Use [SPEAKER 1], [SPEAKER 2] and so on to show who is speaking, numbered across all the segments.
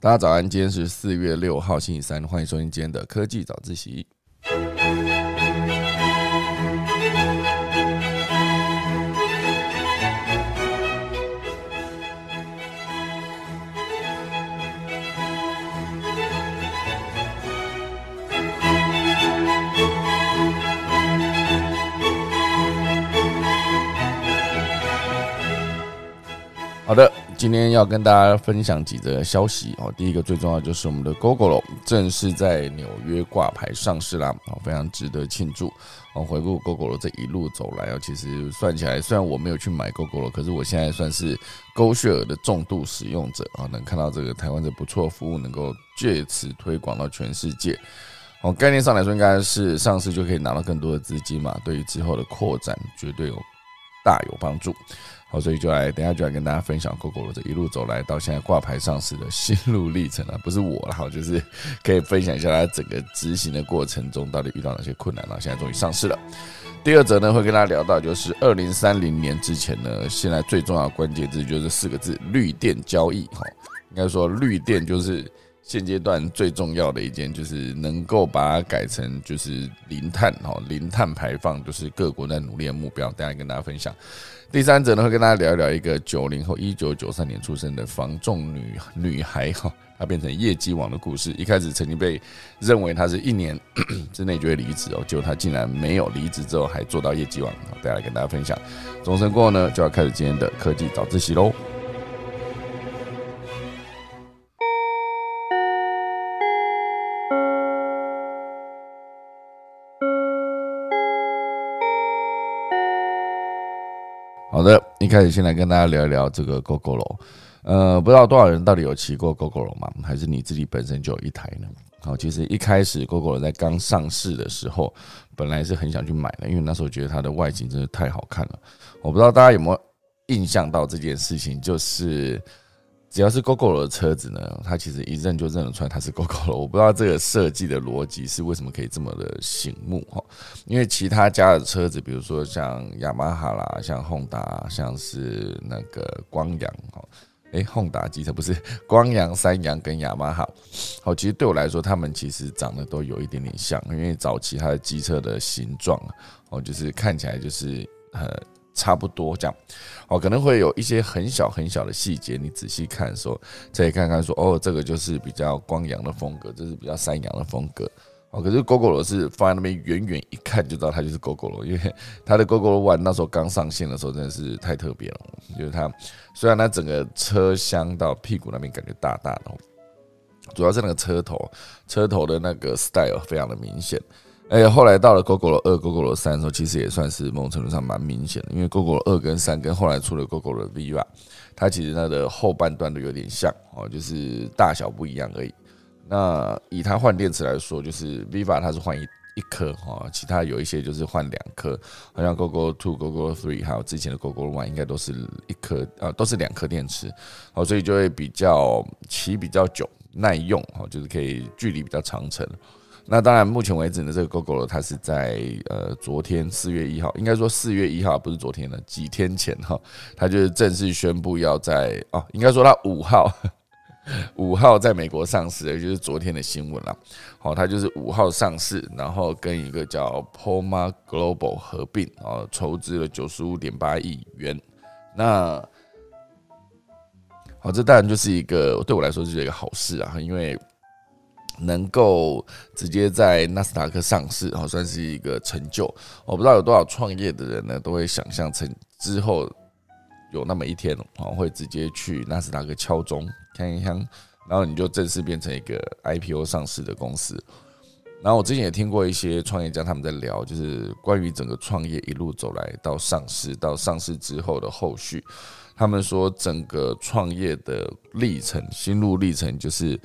[SPEAKER 1] 大家早安，今天是四月六号，星期三，欢迎收听今天的科技早自习。好的，今天要跟大家分享几则消息哦。第一个最重要就是我们的 Google 正式在纽约挂牌上市啦，哦，非常值得庆祝。哦，回顾 Google 这一路走来哦，其实算起来，虽然我没有去买 Google，可是我现在算是 Go Share 的重度使用者啊，能看到这个台湾的不错服务，能够借此推广到全世界。哦，概念上来说，应该是上市就可以拿到更多的资金嘛，对于之后的扩展绝对有大有帮助。好，所以就来等下就来跟大家分享 Google 这一路走来到现在挂牌上市的心路历程啊，不是我，然后就是可以分享一下它整个执行的过程中到底遇到哪些困难，了现在终于上市了。第二则呢，会跟大家聊到就是二零三零年之前呢，现在最重要的关键字就是四个字：绿电交易。哈，应该说绿电就是现阶段最重要的一件，就是能够把它改成就是零碳哈，零碳排放，就是各国在努力的目标。等下跟大家分享。第三者呢，会跟大家聊一聊一个九零后，一九九三年出生的防重女女孩哈，她变成业绩王的故事。一开始曾经被认为她是一年 之内就会离职哦，结果她竟然没有离职之后还做到业绩王。再来跟大家分享。钟声过后呢，就要开始今天的科技早自习喽。好的，一开始先来跟大家聊一聊这个 GoGo 呃，不知道多少人到底有骑过 GoGo 吗？还是你自己本身就有一台呢？好，其实一开始 GoGo 在刚上市的时候，本来是很想去买的，因为那时候觉得它的外形真的太好看了。我不知道大家有没有印象到这件事情，就是。只要是 GoGo 的车子呢，它其实一认就认得出来它是 GoGo 了。我不知道这个设计的逻辑是为什么可以这么的醒目哈？因为其他家的车子，比如说像雅马哈啦、像宏达、像是那个光阳哈，诶，宏达机车不是 光阳、三阳跟雅马哈，好，其实对我来说，他们其实长得都有一点点像，因为早期它的机车的形状哦，就是看起来就是呃。差不多这样，哦，可能会有一些很小很小的细节，你仔细看的时候，再看看说，哦，这个就是比较光阳的风格，这是比较山羊的风格，哦，可是 GoGo 是放在那边，远远一看就知道它就是 GoGo 因为它的 GoGo One 那时候刚上线的时候真的是太特别了，就是它虽然它整个车厢到屁股那边感觉大大的，主要是那个车头，车头的那个 style 非常的明显。哎，后来到了 GoGo 二、GoGo 三的时候，其实也算是某种程度上蛮明显的，因为 GoGo 二跟三跟后来出了 GoGo Viva，它其实它的后半段都有点像哦，就是大小不一样而已。那以它换电池来说，就是 Viva 它是换一一颗哈，其他有一些就是换两颗，好像 GoGo Two、GoGo Three 还有之前的 GoGo One 应该都是一颗啊，都是两颗电池，好，所以就会比较骑比较久、耐用哈，就是可以距离比较长程。那当然，目前为止呢，这个 Google 它是在呃昨天四月一号，应该说四月一号不是昨天了，几天前哈，它就是正式宣布要在哦，应该说它五号 五号在美国上市，也就是昨天的新闻了。好，它就是五号上市，然后跟一个叫 Poma Global 合并，啊，筹资了九十五点八亿元。那好，这当然就是一个对我来说就是一个好事啊，因为。能够直接在纳斯达克上市，哦，算是一个成就。我不知道有多少创业的人呢，都会想象成之后有那么一天，哦，会直接去纳斯达克敲钟，看一枪，然后你就正式变成一个 IPO 上市的公司。然后我之前也听过一些创业家他们在聊，就是关于整个创业一路走来到上市，到上市之后的后续。他们说整个创业的历程，心路历程就是。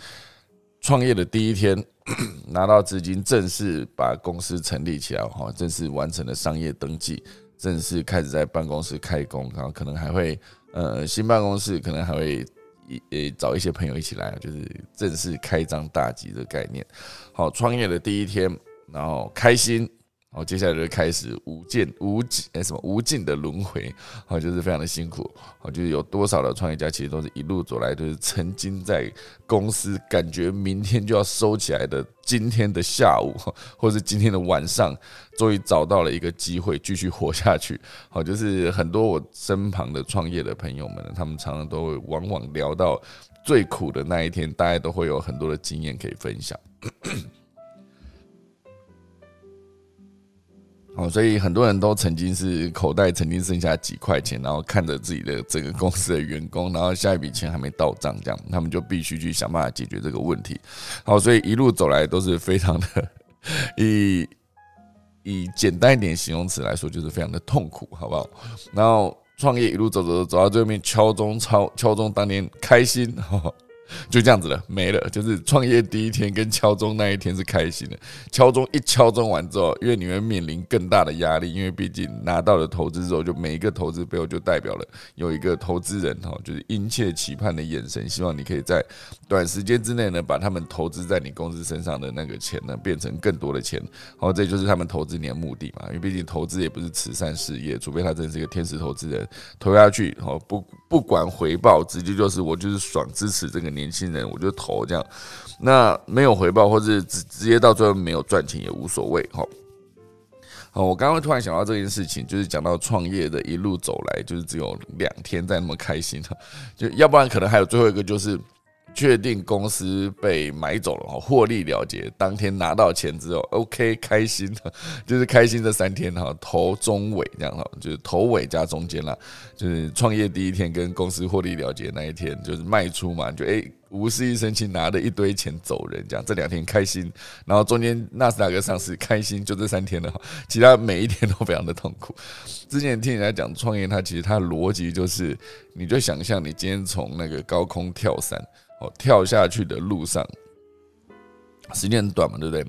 [SPEAKER 1] 创业的第一天，拿到资金，正式把公司成立起来，哈，正式完成了商业登记，正式开始在办公室开工，然后可能还会，呃，新办公室可能还会一呃找一些朋友一起来，就是正式开张大吉的概念。好，创业的第一天，然后开心，好，接下来就开始无尽无尽哎什么无尽的轮回，好，就是非常的辛苦，好，就是有多少的创业家其实都是一路走来，都是曾经在公司感觉明天就要收起来的今天的下午，或者是今天的晚上，终于找到了一个机会继续活下去，好，就是很多我身旁的创业的朋友们，他们常常都会往往聊到最苦的那一天，大家都会有很多的经验可以分享。哦，所以很多人都曾经是口袋曾经剩下几块钱，然后看着自己的整个公司的员工，然后下一笔钱还没到账，这样他们就必须去想办法解决这个问题。好，所以一路走来都是非常的，以以简单一点形容词来说，就是非常的痛苦，好不好？然后创业一路走走走到最后面，敲钟敲敲钟当年开心。哈 哈就这样子了，没了。就是创业第一天跟敲钟那一天是开心的。敲钟一敲钟完之后，因为你会面临更大的压力，因为毕竟拿到了投资之后，就每一个投资背后就代表了有一个投资人哈，就是殷切期盼的眼神，希望你可以在短时间之内呢，把他们投资在你公司身上的那个钱呢，变成更多的钱。好，这就是他们投资你的目的嘛。因为毕竟投资也不是慈善事业，除非他真是一个天使投资人，投下去好不不管回报，直接就是我就是爽支持这个年。轻人，我就投这样，那没有回报，或者直直接到最后没有赚钱也无所谓哈。好，我刚刚突然想到这件事情，就是讲到创业的一路走来，就是只有两天在那么开心哈，就要不然可能还有最后一个就是。确定公司被买走了哈，获利了结，当天拿到钱之后，OK，开心的，就是开心这三天哈，头中尾这样哈，就是头尾加中间啦，就是创业第一天跟公司获利了结那一天，就是卖出嘛，就诶无事一身轻，拿着一堆钱走人，这样这两天开心，然后中间纳斯达克上市开心，就这三天了哈，其他每一天都非常的痛苦。之前听人家讲创业，它其实它的逻辑就是，你就想象你今天从那个高空跳伞。跳下去的路上，时间很短嘛，对不对？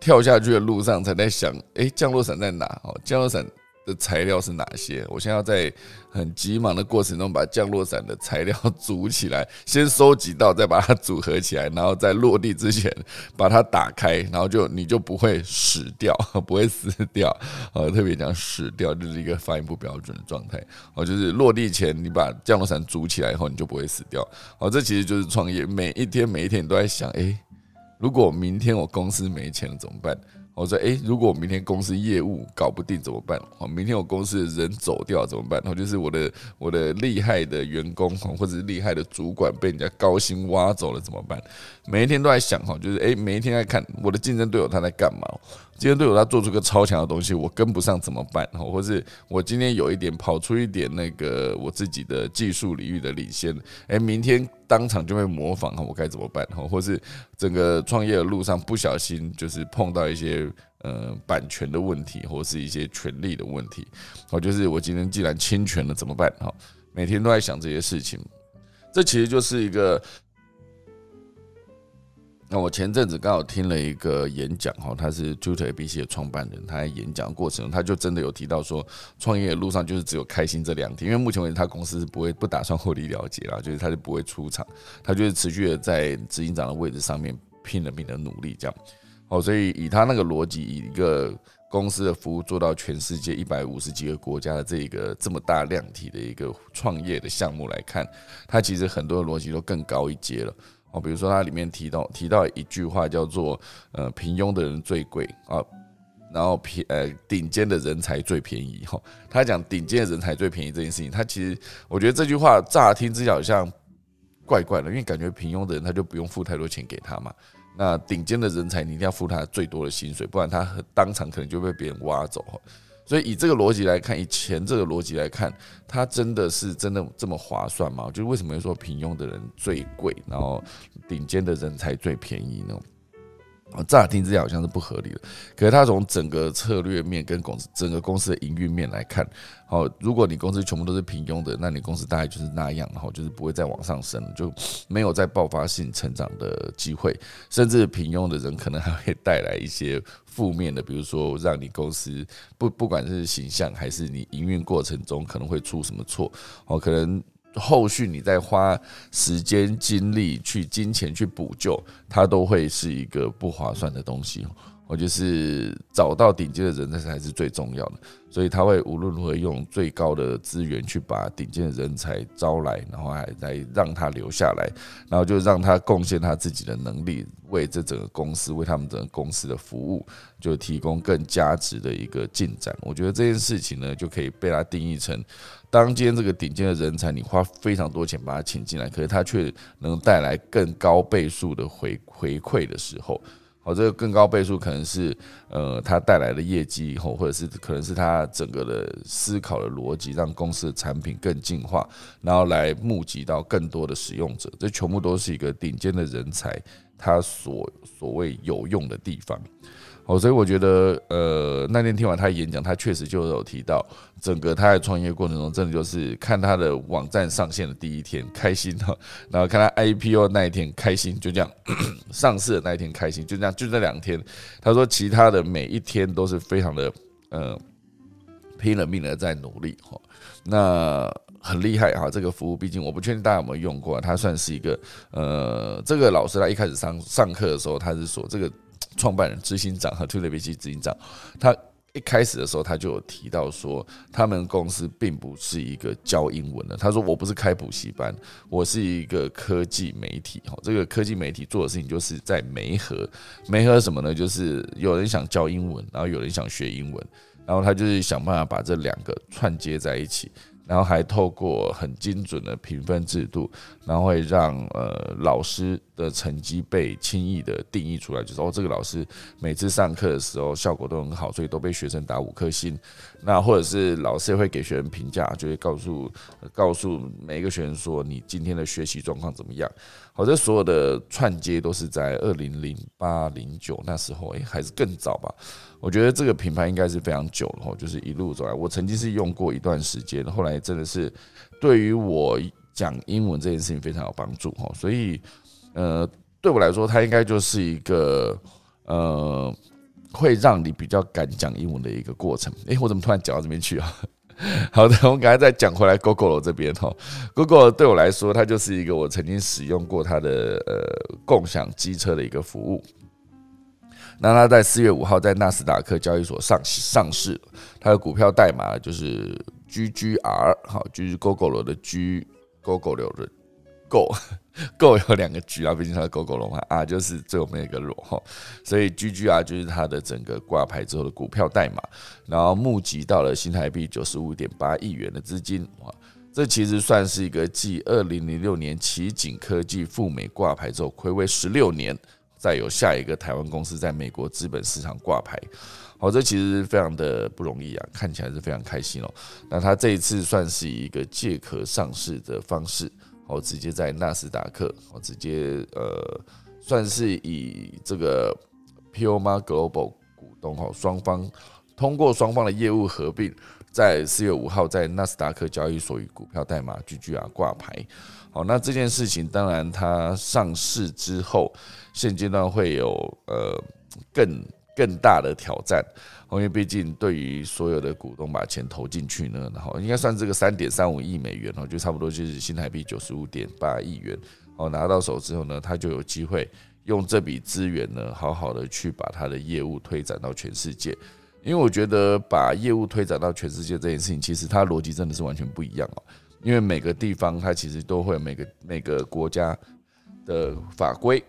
[SPEAKER 1] 跳下去的路上才在想，哎，降落伞在哪？哦，降落伞的材料是哪些？我现在要在很急忙的过程中把降落伞的材料 组起来，先收集到，再把它组合起来，然后在落地之前把它打开，然后就你就不会死掉，不会死掉。呃，特别讲死掉就是一个发音不标准的状态。哦，就是落地前你把降落伞组起来以后，你就不会死掉。哦，这其实就是创业，每一天每一天都在想，哎。如果明天我公司没钱了怎么办？我说，诶，如果我明天公司业务搞不定怎么办？哦，明天我公司的人走掉怎么办？然后就是我的我的厉害的员工或者是厉害的主管被人家高薪挖走了怎么办？每一天都在想哈，就是诶，每一天在看我的竞争对手他在干嘛？竞争对手他做出个超强的东西，我跟不上怎么办？哈或是我今天有一点跑出一点那个我自己的技术领域的领先，诶，明天当场就会模仿哈，我该怎么办？哈，或是整个创业的路上不小心就是碰到一些呃版权的问题，或是一些权利的问题，哦，就是我今天既然侵权了怎么办？哈，每天都在想这些事情，这其实就是一个。那我前阵子刚好听了一个演讲哈，他是 Tutor ABC 的创办人，他在演讲过程中，他就真的有提到说，创业的路上就是只有开心这两天，因为目前为止他公司是不会不打算获利了结啦，就是他就不会出场，他就是持续的在执行长的位置上面拼了命的努力这样。哦，所以以他那个逻辑，以一个公司的服务做到全世界一百五十几个国家的这一个这么大量体的一个创业的项目来看，他其实很多的逻辑都更高一阶了。哦，比如说它里面提到提到一句话叫做“呃，平庸的人最贵啊，然后平呃顶尖的人才最便宜”。哈，他讲顶尖的人才最便宜这件事情，他其实我觉得这句话乍听之下好像怪怪的，因为感觉平庸的人他就不用付太多钱给他嘛。那顶尖的人才你一定要付他最多的薪水，不然他当场可能就被别人挖走。所以以这个逻辑来看，以前这个逻辑来看，它真的是真的这么划算吗？就是为什么说平庸的人最贵，然后顶尖的人才最便宜呢？乍听之下好像是不合理的，可是他从整个策略面跟公司整个公司的营运面来看，好，如果你公司全部都是平庸的，那你公司大概就是那样，然后就是不会再往上升，就没有再爆发性成长的机会，甚至平庸的人可能还会带来一些负面的，比如说让你公司不不管是形象还是你营运过程中可能会出什么错，哦，可能。后续你再花时间、精力去金钱去补救，它都会是一个不划算的东西我就是找到顶尖的人才才是最重要的，所以他会无论如何用最高的资源去把顶尖的人才招来，然后还来让他留下来，然后就让他贡献他自己的能力，为这整个公司，为他们整个公司的服务，就提供更价值的一个进展。我觉得这件事情呢，就可以被他定义成，当今天这个顶尖的人才，你花非常多钱把他请进来，可是他却能带来更高倍数的回回馈的时候。好，这个更高倍数可能是呃，它带来的业绩以后，或者是可能是它整个的思考的逻辑，让公司的产品更进化，然后来募集到更多的使用者。这全部都是一个顶尖的人才，他所所谓有用的地方。哦，所以我觉得，呃，那天听完他演讲，他确实就有提到，整个他在创业过程中，真的就是看他的网站上线的第一天开心哈，然后看他 IPO 那一天开心，就这样上市的那一天开心，就这样，就这两天。他说，其他的每一天都是非常的，呃，拼了命的在努力哈。那很厉害哈，这个服务，毕竟我不确定大家有没有用过，他算是一个，呃，这个老师他一开始上上课的时候，他是说这个。创办人、执行长和 t o 比 b 执行长，他一开始的时候他就有提到说，他们公司并不是一个教英文的。他说：“我不是开补习班，我是一个科技媒体。哈，这个科技媒体做的事情就是在媒合，媒合什么呢？就是有人想教英文，然后有人想学英文，然后他就是想办法把这两个串接在一起。”然后还透过很精准的评分制度，然后会让呃老师的成绩被轻易的定义出来，就是哦这个老师每次上课的时候效果都很好，所以都被学生打五颗星。那或者是老师也会给学生评价，就会告诉告诉每一个学生说你今天的学习状况怎么样。好，这所有的串接都是在二零零八零九那时候，诶，还是更早吧。我觉得这个品牌应该是非常久了，就是一路走来。我曾经是用过一段时间，后来真的是对于我讲英文这件事情非常有帮助哈。所以，呃，对我来说，它应该就是一个呃，会让你比较敢讲英文的一个过程。诶，我怎么突然讲到这边去啊？好的，我们刚才再讲回来，GoGo 这边哈，GoGo 对我来说，它就是一个我曾经使用过它的呃共享机车的一个服务。那它在四月五号在纳斯达克交易所上上市，它的股票代码就是 GGR，好，就是 GoGo 的 G，GoGo 的 Go，Go 有两个 G 啊，毕竟它是 GoGo 嘛啊，就是最后面一个罗哈，所以 GGR 就是它的整个挂牌之后的股票代码，然后募集到了新台币九十五点八亿元的资金，哇，这其实算是一个继二零零六年奇景科技赴美挂牌之后，暌违十六年。再有下一个台湾公司在美国资本市场挂牌，好，这其实非常的不容易啊，看起来是非常开心哦。那他这一次算是一个借壳上市的方式，好，直接在纳斯达克，好，直接呃，算是以这个 Puma Global 股东哈，双方通过双方的业务合并，在四月五号在纳斯达克交易所与股票代码 GGR 挂牌。好，那这件事情当然它上市之后。现阶段会有呃更更大的挑战，因为毕竟对于所有的股东把钱投进去呢，然后应该算这个三点三五亿美元哦，就差不多就是新台币九十五点八亿元哦，拿到手之后呢，他就有机会用这笔资源呢，好好的去把他的业务推展到全世界。因为我觉得把业务推展到全世界这件事情，其实它逻辑真的是完全不一样哦。因为每个地方它其实都会有每个每个国家的法规。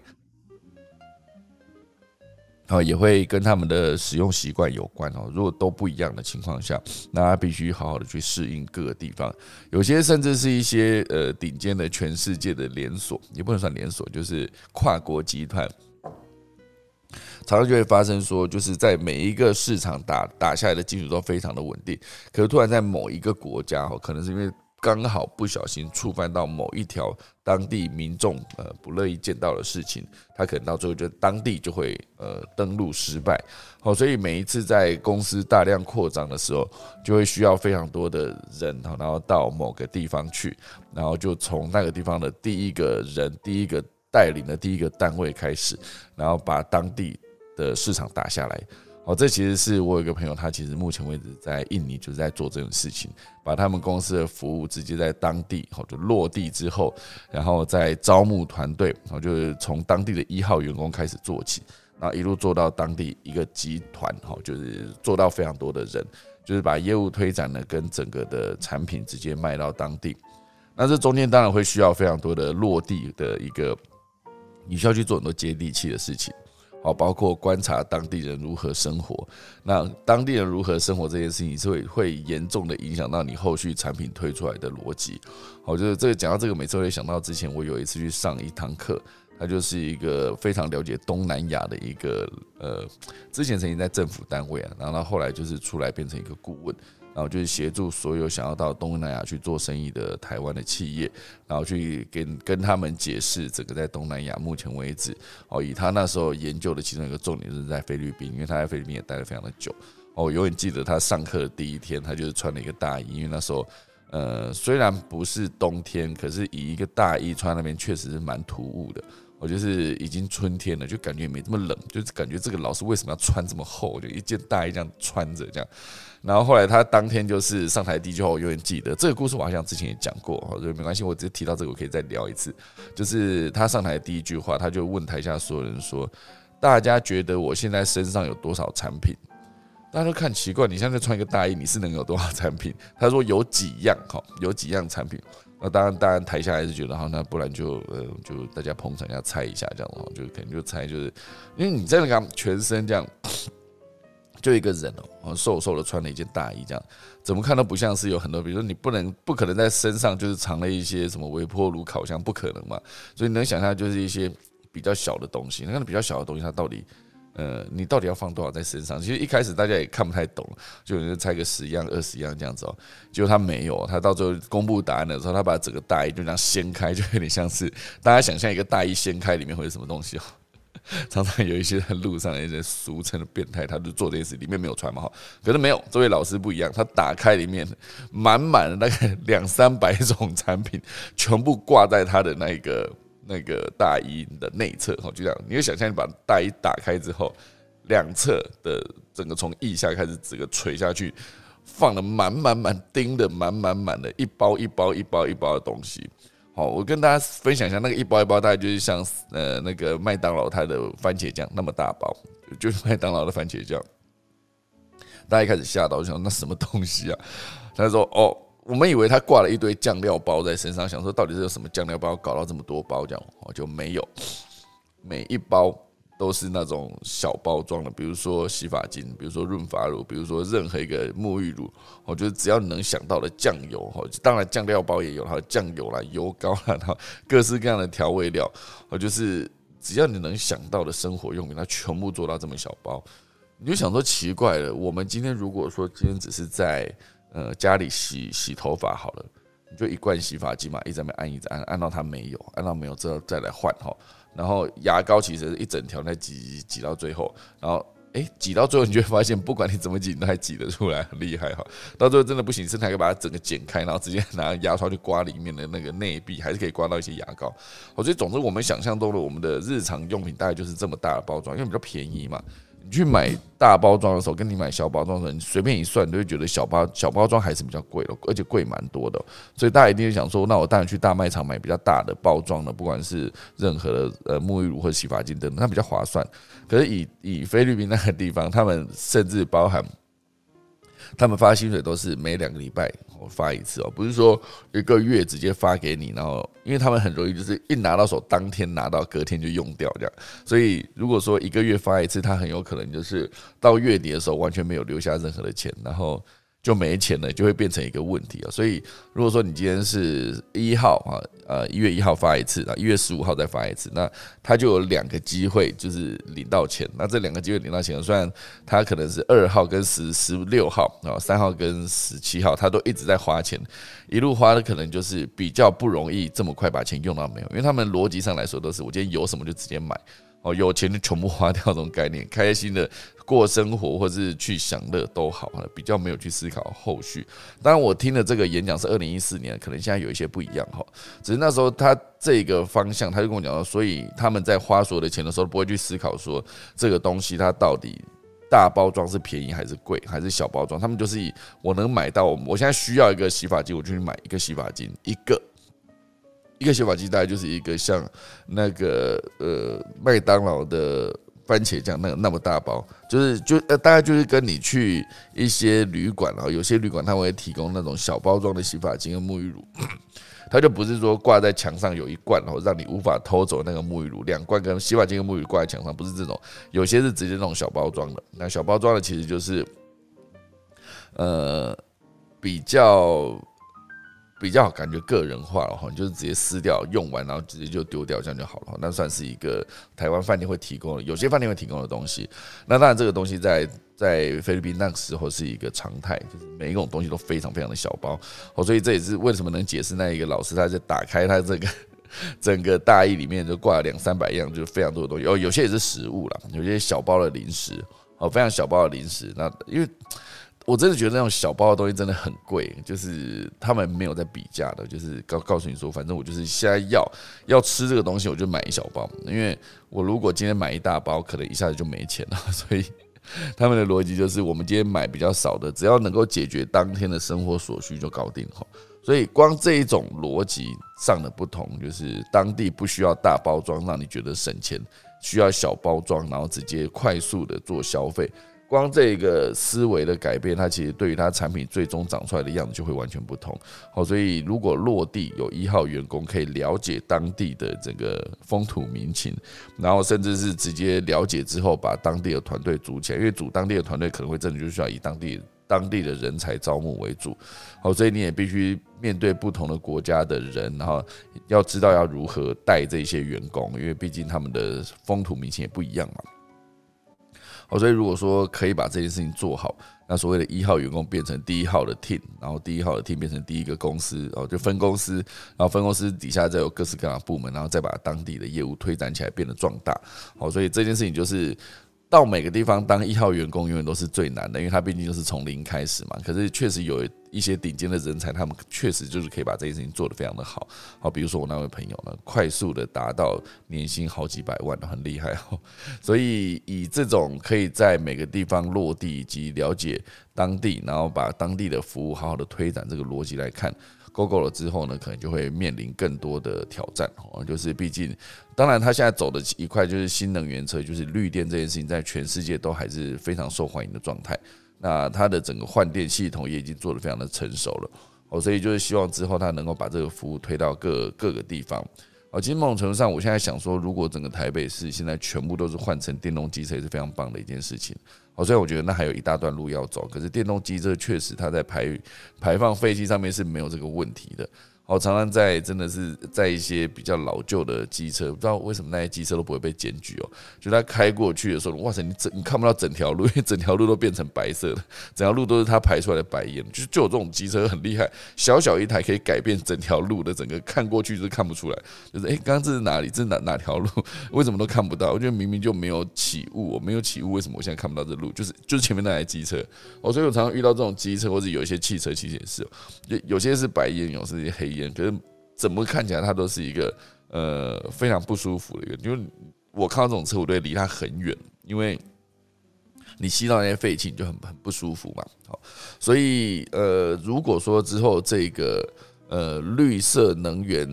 [SPEAKER 1] 哦，也会跟他们的使用习惯有关哦。如果都不一样的情况下，那他必须好好的去适应各个地方。有些甚至是一些呃顶尖的全世界的连锁，也不能算连锁，就是跨国集团，常常就会发生说，就是在每一个市场打打下来的基础都非常的稳定，可是突然在某一个国家哦，可能是因为。刚好不小心触犯到某一条当地民众呃不乐意见到的事情，他可能到最后就当地就会呃登录失败。好，所以每一次在公司大量扩张的时候，就会需要非常多的人，然后到某个地方去，然后就从那个地方的第一个人、第一个带领的第一个单位开始，然后把当地的市场打下来。哦，这其实是我有一个朋友，他其实目前为止在印尼就是在做这种事情，把他们公司的服务直接在当地，哦，就落地之后，然后再招募团队，然后就是从当地的一号员工开始做起，然后一路做到当地一个集团，哈，就是做到非常多的人，就是把业务推展呢，跟整个的产品直接卖到当地。那这中间当然会需要非常多的落地的一个，你需要去做很多接地气的事情。好，包括观察当地人如何生活，那当地人如何生活这件事情是会会严重的影响到你后续产品推出来的逻辑。好，就是这个讲到这个，每次会想到之前我有一次去上一堂课，他就是一个非常了解东南亚的一个呃，之前曾经在政府单位啊，然后他后来就是出来变成一个顾问。然后就是协助所有想要到东南亚去做生意的台湾的企业，然后去跟跟他们解释整个在东南亚目前为止，哦，以他那时候研究的其中一个重点是在菲律宾，因为他在菲律宾也待了非常的久。哦，永远记得他上课的第一天，他就是穿了一个大衣，因为那时候呃虽然不是冬天，可是以一个大衣穿那边确实是蛮突兀的。我就是已经春天了，就感觉没这么冷，就是感觉这个老师为什么要穿这么厚？就一件大衣这样穿着这样。然后后来他当天就是上台第一句话，我永远记得这个故事，我好像之前也讲过，所以没关系，我直接提到这个，我可以再聊一次。就是他上台第一句话，他就问台下所有人说：“大家觉得我现在身上有多少产品？”大家都看奇怪，你现在穿一个大衣，你是能有多少产品？他说有几样，哈，有几样产品。那当然，当然台下还是觉得哈，那不然就呃，就大家捧场一下，猜一下这样的，就可能就猜，就是因为你在那个全身这样，就一个人哦，瘦瘦的穿了一件大衣，这样怎么看都不像是有很多，比如说你不能不可能在身上就是藏了一些什么微波炉、烤箱，不可能嘛，所以你能想象就是一些比较小的东西，那个比较小的东西它到底。呃，你到底要放多少在身上？其实一开始大家也看不太懂，就有人猜个十样、二十样这样子哦。结果他没有，他到最后公布答案的时候，他把整个大衣就这样掀开，就有点像是大家想象一个大衣掀开里面会是什么东西哦。常常有一些路上的一些俗称的变态，他就做这件事，里面没有穿嘛哈。可是没有，这位老师不一样，他打开里面满满的大概两三百种产品，全部挂在他的那个。那个大衣的内侧，哈，就这样，你会想象你把大衣打开之后，两侧的整个从腋下开始整个垂下去，放了满满满钉的满满满的一包一包一包一包的东西。好，我跟大家分享一下，那个一包一包大概就是像呃那个麦当劳它的番茄酱那么大包，就是麦当劳的番茄酱。大家一开始吓到，我想那什么东西啊？他说哦。我们以为他挂了一堆酱料包在身上，想说到底是有什么酱料包搞到这么多包这样，哦就没有，每一包都是那种小包装的，比如说洗发精，比如说润发乳，比如说任何一个沐浴乳，我觉得只要你能想到的酱油，哈，当然酱料包也有，还有酱油啦、油膏啦，然后各式各样的调味料，我就是只要你能想到的生活用品，它全部做到这么小包，你就想说奇怪了，我们今天如果说今天只是在呃，家里洗洗头发好了，你就一罐洗发精嘛，一直在按，一直按，按到它没有，按到没有之后再来换哈。然后牙膏其实是一整条在挤挤到最后，然后哎挤到最后，你就会发现不管你怎么挤都还挤得出来，很厉害哈。到最后真的不行，甚至还可以把它整个剪开，然后直接拿牙刷去刮里面的那个内壁，还是可以刮到一些牙膏。我觉得总之我们想象中的我们的日常用品大概就是这么大的包装，因为比较便宜嘛。你去买大包装的时候，跟你买小包装的时候，你随便一算，你都会觉得小包小包装还是比较贵的，而且贵蛮多的。所以大家一定会想说，那我当然去大卖场买比较大的包装的，不管是任何的呃沐浴乳或洗发精等等，它比较划算。可是以以菲律宾那个地方，他们甚至包含。他们发薪水都是每两个礼拜我发一次哦，不是说一个月直接发给你，然后因为他们很容易就是一拿到手当天拿到，隔天就用掉这样，所以如果说一个月发一次，他很有可能就是到月底的时候完全没有留下任何的钱，然后。就没钱了，就会变成一个问题啊。所以，如果说你今天是一号啊，呃，一月一号发一次，啊，一月十五号再发一次，那他就有两个机会，就是领到钱。那这两个机会领到钱，虽然他可能是二号跟十十六号啊，三号跟十七号，他都一直在花钱，一路花的可能就是比较不容易这么快把钱用到没有，因为他们逻辑上来说都是我今天有什么就直接买。哦，有钱就全部花掉这种概念，开心的过生活或是去享乐都好了，比较没有去思考后续。当然，我听的这个演讲是二零一四年，可能现在有一些不一样哈。只是那时候他这个方向，他就跟我讲到，所以他们在花所有的钱的时候，不会去思考说这个东西它到底大包装是便宜还是贵，还是小包装。他们就是以我能买到，我现在需要一个洗发精，我就去买一个洗发精一个。一个洗发剂大概就是一个像那个呃麦当劳的番茄酱那那么大包，就是就呃大概就是跟你去一些旅馆啊，有些旅馆他会提供那种小包装的洗发精跟沐浴乳，它就不是说挂在墙上有一罐，然后让你无法偷走那个沐浴乳，两罐跟洗发精跟沐浴挂在墙上，不是这种，有些是直接那种小包装的，那小包装的其实就是呃比较。比较感觉个人化了哈，就是直接撕掉用完，然后直接就丢掉，这样就好了。那算是一个台湾饭店会提供的，有些饭店会提供的东西。那当然，这个东西在在菲律宾那个时候是一个常态，就是每一种东西都非常非常的小包。哦，所以这也是为什么能解释那一个老师他在打开他这个 整个大衣里面就挂了两三百样，就是非常多的东西。哦，有些也是食物了，有些小包的零食，哦，非常小包的零食。那因为。我真的觉得那种小包的东西真的很贵，就是他们没有在比价的，就是告告诉你说，反正我就是现在要要吃这个东西，我就买一小包，因为我如果今天买一大包，可能一下子就没钱了。所以他们的逻辑就是，我们今天买比较少的，只要能够解决当天的生活所需就搞定哈。所以光这一种逻辑上的不同，就是当地不需要大包装，让你觉得省钱，需要小包装，然后直接快速的做消费。光这个思维的改变，它其实对于它产品最终长出来的样子就会完全不同。好，所以如果落地有一号员工可以了解当地的这个风土民情，然后甚至是直接了解之后把当地的团队组起来，因为组当地的团队可能会真的就需要以当地当地的人才招募为主。好，所以你也必须面对不同的国家的人，然后要知道要如何带这些员工，因为毕竟他们的风土民情也不一样嘛。哦，所以如果说可以把这件事情做好，那所谓的一号员工变成第一号的 team，然后第一号的 team 变成第一个公司，哦，就分公司，然后分公司底下再有各式各样的部门，然后再把当地的业务推展起来，变得壮大。好，所以这件事情就是到每个地方当一号员工永远都是最难的，因为他毕竟就是从零开始嘛。可是确实有。一些顶尖的人才，他们确实就是可以把这件事情做得非常的好。好，比如说我那位朋友呢，快速的达到年薪好几百万，很厉害哦。所以以这种可以在每个地方落地以及了解当地，然后把当地的服务好好的推展这个逻辑来看，GoGo 了之后呢，可能就会面临更多的挑战哦。就是毕竟，当然他现在走的一块就是新能源车，就是绿电这件事情，在全世界都还是非常受欢迎的状态。那它的整个换电系统也已经做得非常的成熟了，哦，所以就是希望之后它能够把这个服务推到各各个地方。哦，其实某种程度上，我现在想说，如果整个台北市现在全部都是换成电动机车，也是非常棒的一件事情。哦，虽然我觉得那还有一大段路要走，可是电动机车确实它在排排放废气上面是没有这个问题的。我常常在真的是在一些比较老旧的机车，不知道为什么那些机车都不会被检举哦。就他开过去的时候，哇塞，你整你看不到整条路，因为整条路都变成白色的，整条路都是他排出来的白烟。就就有这种机车很厉害，小小一台可以改变整条路的整个看过去是看不出来，就是哎，刚刚这是哪里？这是哪哪条路？为什么都看不到？我觉得明明就没有起雾，我没有起雾，为什么我现在看不到这路？就是就是前面那台机车。哦，所以我常常遇到这种机车，或者有一些汽车其实也是，有有些是白烟，有些是黑。可是怎么看起来它都是一个呃非常不舒服的一个，因为我看到这种车，我都离它很远，因为你吸到那些废气，就很很不舒服嘛。好，所以呃，如果说之后这个呃绿色能源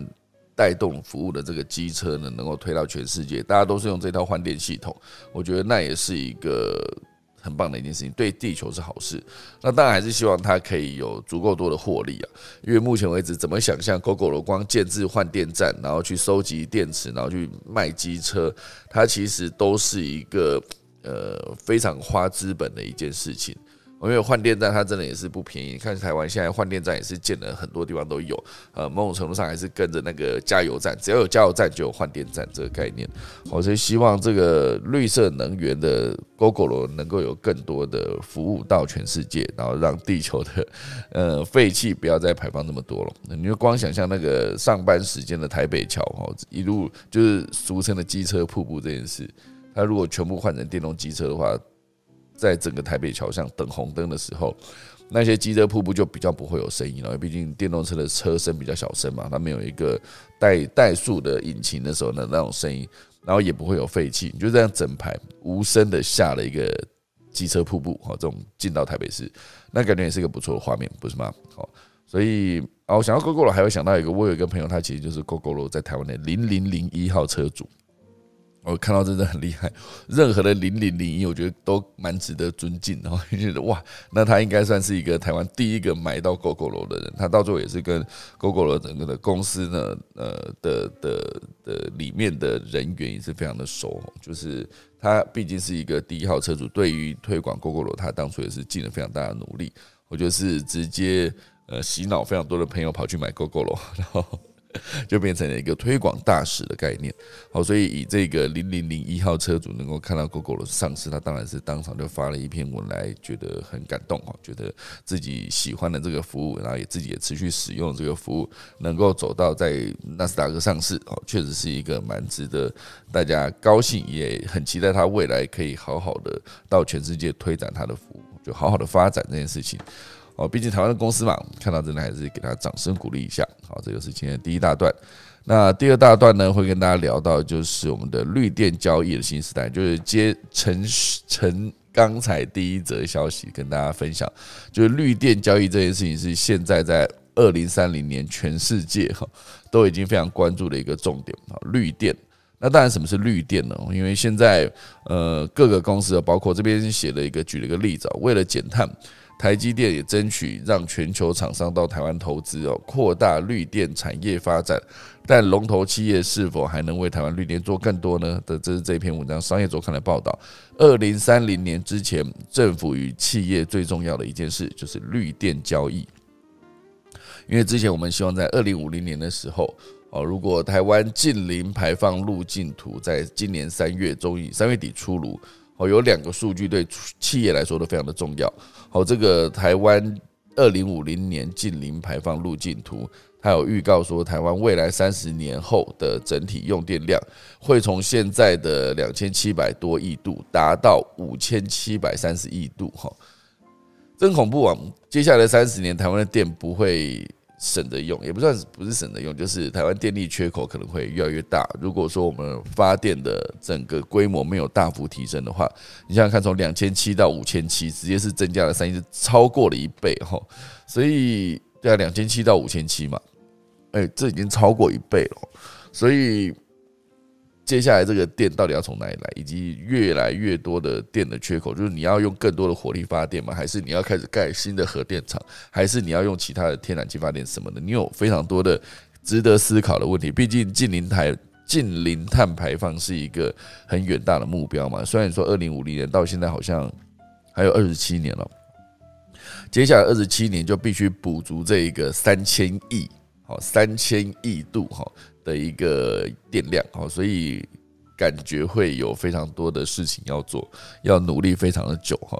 [SPEAKER 1] 带动服务的这个机车呢，能够推到全世界，大家都是用这套换电系统，我觉得那也是一个。很棒的一件事情，对地球是好事。那当然还是希望它可以有足够多的获利啊。因为目前为止，怎么想象 GoGo 光建制换电站，然后去收集电池，然后去卖机车，它其实都是一个呃非常花资本的一件事情。因为换电站它真的也是不便宜，你看台湾现在换电站也是建了很多地方都有，呃，某种程度上还是跟着那个加油站，只要有加油站就有换电站这个概念。我所以希望这个绿色能源的 GoGo 能够有更多的服务到全世界，然后让地球的呃废气不要再排放那么多了。你就光想象那个上班时间的台北桥哈，一路就是俗称的机车瀑布这件事，它如果全部换成电动机车的话。在整个台北桥上等红灯的时候，那些机车瀑布就比较不会有声音了，因为毕竟电动车的车身比较小声嘛，它没有一个带怠速的引擎的时候的那种声音，然后也不会有废气，你就这样整排无声的下了一个机车瀑布，哈，这种进到台北市，那感觉也是一个不错的画面，不是吗？好，所以啊，我想到 GoGo 了，还会想到一个，我有一个朋友，他其实就是 GoGo 在台湾的零零零一号车主。我看到真的很厉害，任何的零零零一，我觉得都蛮值得尊敬。然 后觉得哇，那他应该算是一个台湾第一个买到 GoGo 楼的人。他到最后也是跟 GoGo 楼整个的公司呢，呃的的的里面的人员也是非常的熟。就是他毕竟是一个第一号车主，对于推广 GoGo 楼，他当初也是尽了非常大的努力。我觉得是直接呃洗脑非常多的朋友跑去买 GoGo 楼，然后。就变成了一个推广大使的概念，好，所以以这个零零零一号车主能够看到 GoGo 的上市，他当然是当场就发了一篇文来，觉得很感动哈，觉得自己喜欢的这个服务，然后也自己也持续使用这个服务，能够走到在纳斯达克上市，哦，确实是一个蛮值得大家高兴，也很期待他未来可以好好的到全世界推展他的服务，就好好的发展这件事情。哦，毕竟台湾的公司嘛，看到真的还是给他掌声鼓励一下。好，这个是今天的第一大段。那第二大段呢，会跟大家聊到就是我们的绿电交易的新时代，就是接承承刚才第一则消息跟大家分享，就是绿电交易这件事情是现在在二零三零年全世界哈都已经非常关注的一个重点啊。绿电，那当然什么是绿电呢？因为现在呃各个公司包括这边写了一个举了一个例子，为了减碳。台积电也争取让全球厂商到台湾投资哦，扩大绿电产业发展。但龙头企业是否还能为台湾绿电做更多呢？的，这是这篇文章商业周刊的报道。二零三零年之前，政府与企业最重要的一件事就是绿电交易。因为之前我们希望在二零五零年的时候，哦，如果台湾近零排放路径图在今年三月终于三月底出炉。哦，有两个数据对企业来说都非常的重要。哦，这个台湾二零五零年近零排放路径图，它有预告说，台湾未来三十年后的整体用电量会从现在的两千七百多亿度达到五千七百三十亿度。哈，真恐怖啊！接下来三十年，台湾的电不会。省着用也不算不是省着用，就是台湾电力缺口可能会越来越大。如果说我们发电的整个规模没有大幅提升的话，你想想看，从两千七到五千七，直接是增加了三亿，超过了一倍哈。所以对啊，两千七到五千七嘛，哎，这已经超过一倍了。所以。接下来这个电到底要从哪里来，以及越来越多的电的缺口，就是你要用更多的火力发电吗？还是你要开始盖新的核电厂？还是你要用其他的天然气发电什么的？你有非常多的值得思考的问题。毕竟近零台近零碳排放是一个很远大的目标嘛。虽然说二零五零年到现在好像还有二十七年了，接下来二十七年就必须补足这一个三千亿，好三千亿度哈。的一个电量哦，所以感觉会有非常多的事情要做，要努力非常的久哈。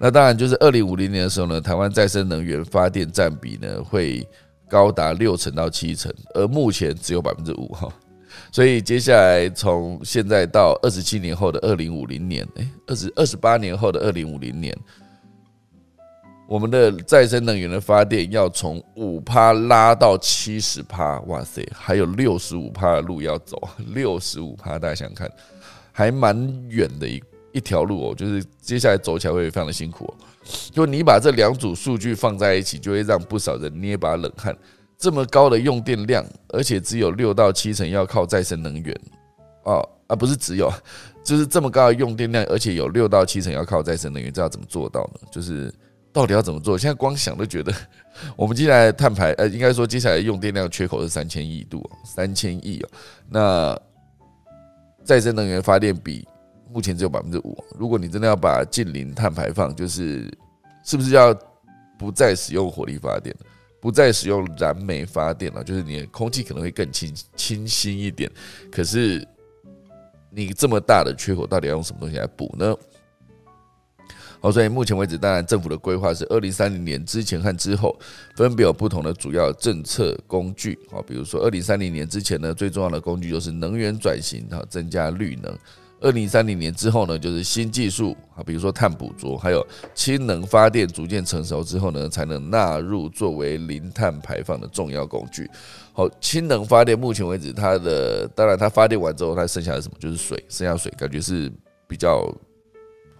[SPEAKER 1] 那当然就是二零五零年的时候呢，台湾再生能源发电占比呢会高达六成到七成，而目前只有百分之五哈。所以接下来从现在到二十七年后的二零五零年，诶，二十二十八年后的二零五零年。我们的再生能源的发电要从五趴拉到七十趴，哇塞，还有六十五趴的路要走，六十五趴，大家想看，还蛮远的一一条路哦，就是接下来走起来会非常的辛苦哦。就你把这两组数据放在一起，就会让不少人捏把冷汗。这么高的用电量，而且只有六到七成要靠再生能源，哦，啊，不是只有，就是这么高的用电量，而且有六到七成要靠再生能源，这要怎么做到呢？就是。到底要怎么做？现在光想都觉得，我们接下来碳排，呃，应该说接下来用电量缺口是三千亿度，三千亿哦。那再生能源发电比目前只有百分之五。如果你真的要把近零碳排放，就是是不是要不再使用火力发电，不再使用燃煤发电了？就是你的空气可能会更清清新一点。可是你这么大的缺口，到底要用什么东西来补呢？好，所以目前为止，当然政府的规划是二零三零年之前和之后分别有不同的主要政策工具。好，比如说二零三零年之前呢，最重要的工具就是能源转型，哈，增加绿能；二零三零年之后呢，就是新技术，啊，比如说碳捕捉，还有氢能发电逐渐成熟之后呢，才能纳入作为零碳排放的重要工具。好，氢能发电目前为止，它的当然它发电完之后，它剩下的什么就是水，剩下水感觉是比较。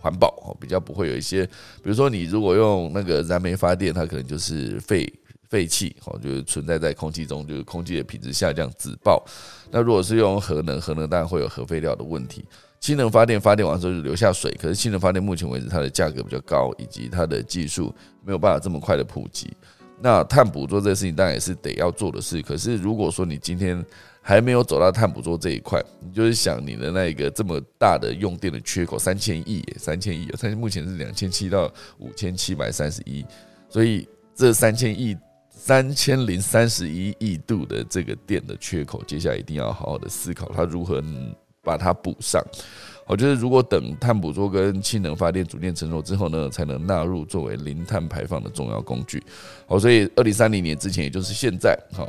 [SPEAKER 1] 环保哦，比较不会有一些，比如说你如果用那个燃煤发电，它可能就是废废气，哦，就是存在在空气中，就是空气的品质下降，紫爆。那如果是用核能，核能当然会有核废料的问题。氢能发电发电完之后就留下水，可是氢能发电目前为止它的价格比较高，以及它的技术没有办法这么快的普及。那碳捕捉这个事情当然也是得要做的事，可是如果说你今天还没有走到碳捕捉这一块，你就是想你的那一个这么大的用电的缺口三千亿，三千亿，但是目前是两千七到五千七百三十一，所以这三千亿三千零三十一亿度的这个电的缺口，接下来一定要好好的思考它如何。把它补上，我觉得如果等碳捕捉跟氢能发电逐渐成熟之后呢，才能纳入作为零碳排放的重要工具。好，所以二零三零年之前，也就是现在，哈，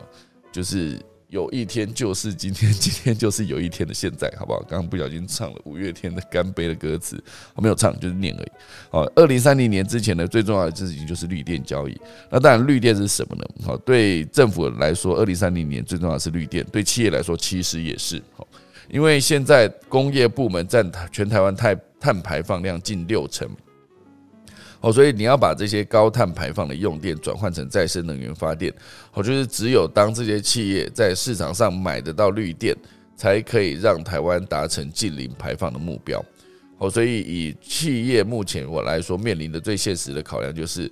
[SPEAKER 1] 就是有一天就是今天，今天就是有一天的现在，好不好？刚刚不小心唱了五月天的《干杯》的歌词，我没有唱，就是念而已。好，二零三零年之前呢，最重要的事情就是绿电交易。那当然，绿电是什么呢？好，对政府来说，二零三零年最重要的是绿电；对企业来说，其实也是好。因为现在工业部门占全台湾碳碳排放量近六成，哦，所以你要把这些高碳排放的用电转换成再生能源发电，哦，就是只有当这些企业在市场上买得到绿电，才可以让台湾达成近零排放的目标。哦，所以以企业目前我来说面临的最现实的考量就是，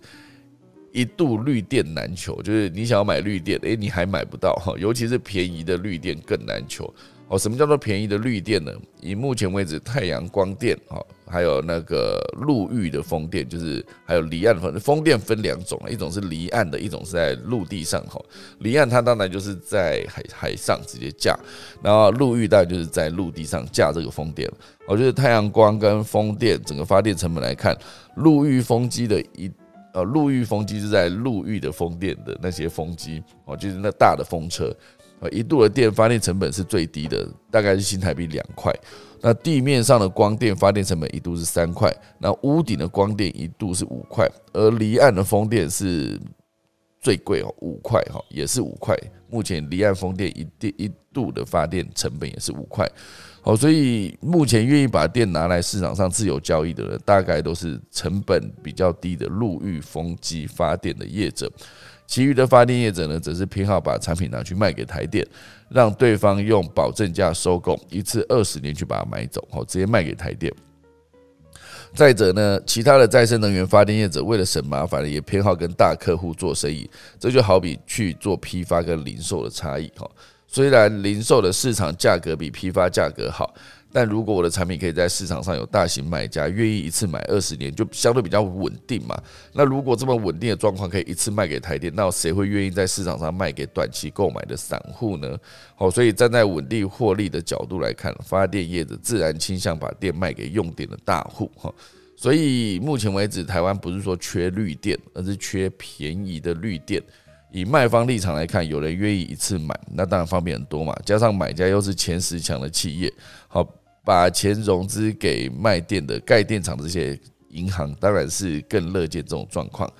[SPEAKER 1] 一度绿电难求，就是你想要买绿电，诶，你还买不到哈，尤其是便宜的绿电更难求。哦，什么叫做便宜的绿电呢？以目前为止，太阳光电，哈，还有那个陆域的风电，就是还有离岸的风风电分两种一种是离岸的，一种是在陆地上，哈。离岸它当然就是在海海上直接架，然后陆域当然就是在陆地上架这个风电。我觉得太阳光跟风电整个发电成本来看，陆域风机的一呃陆域风机是在陆域的风电的那些风机，哦，就是那大的风车。呃，一度的电发电成本是最低的，大概是新台币两块。那地面上的光电发电成本一度是三块，那屋顶的光电一度是五块，而离岸的风电是最贵哦，五块哈，也是五块。目前离岸风电一电一度的发电成本也是五块。好，所以目前愿意把电拿来市场上自由交易的人，大概都是成本比较低的陆域风机发电的业者。其余的发电业者呢，则是偏好把产品拿去卖给台电，让对方用保证价收购，一次二十年去把它买走，好，直接卖给台电。再者呢，其他的再生能源发电业者为了省麻烦，也偏好跟大客户做生意，这就好比去做批发跟零售的差异，哈。虽然零售的市场价格比批发价格好。但如果我的产品可以在市场上有大型买家愿意一次买二十年，就相对比较稳定嘛。那如果这么稳定的状况可以一次卖给台电，那谁会愿意在市场上卖给短期购买的散户呢？好，所以站在稳定获利的角度来看，发电业者自然倾向把电卖给用电的大户。哈，所以目前为止，台湾不是说缺绿电，而是缺便宜的绿电。以卖方立场来看，有人愿意一次买，那当然方便很多嘛。加上买家又是前十强的企业，好。把钱融资给卖电的盖电厂的这些银行，当然是更乐见这种状况。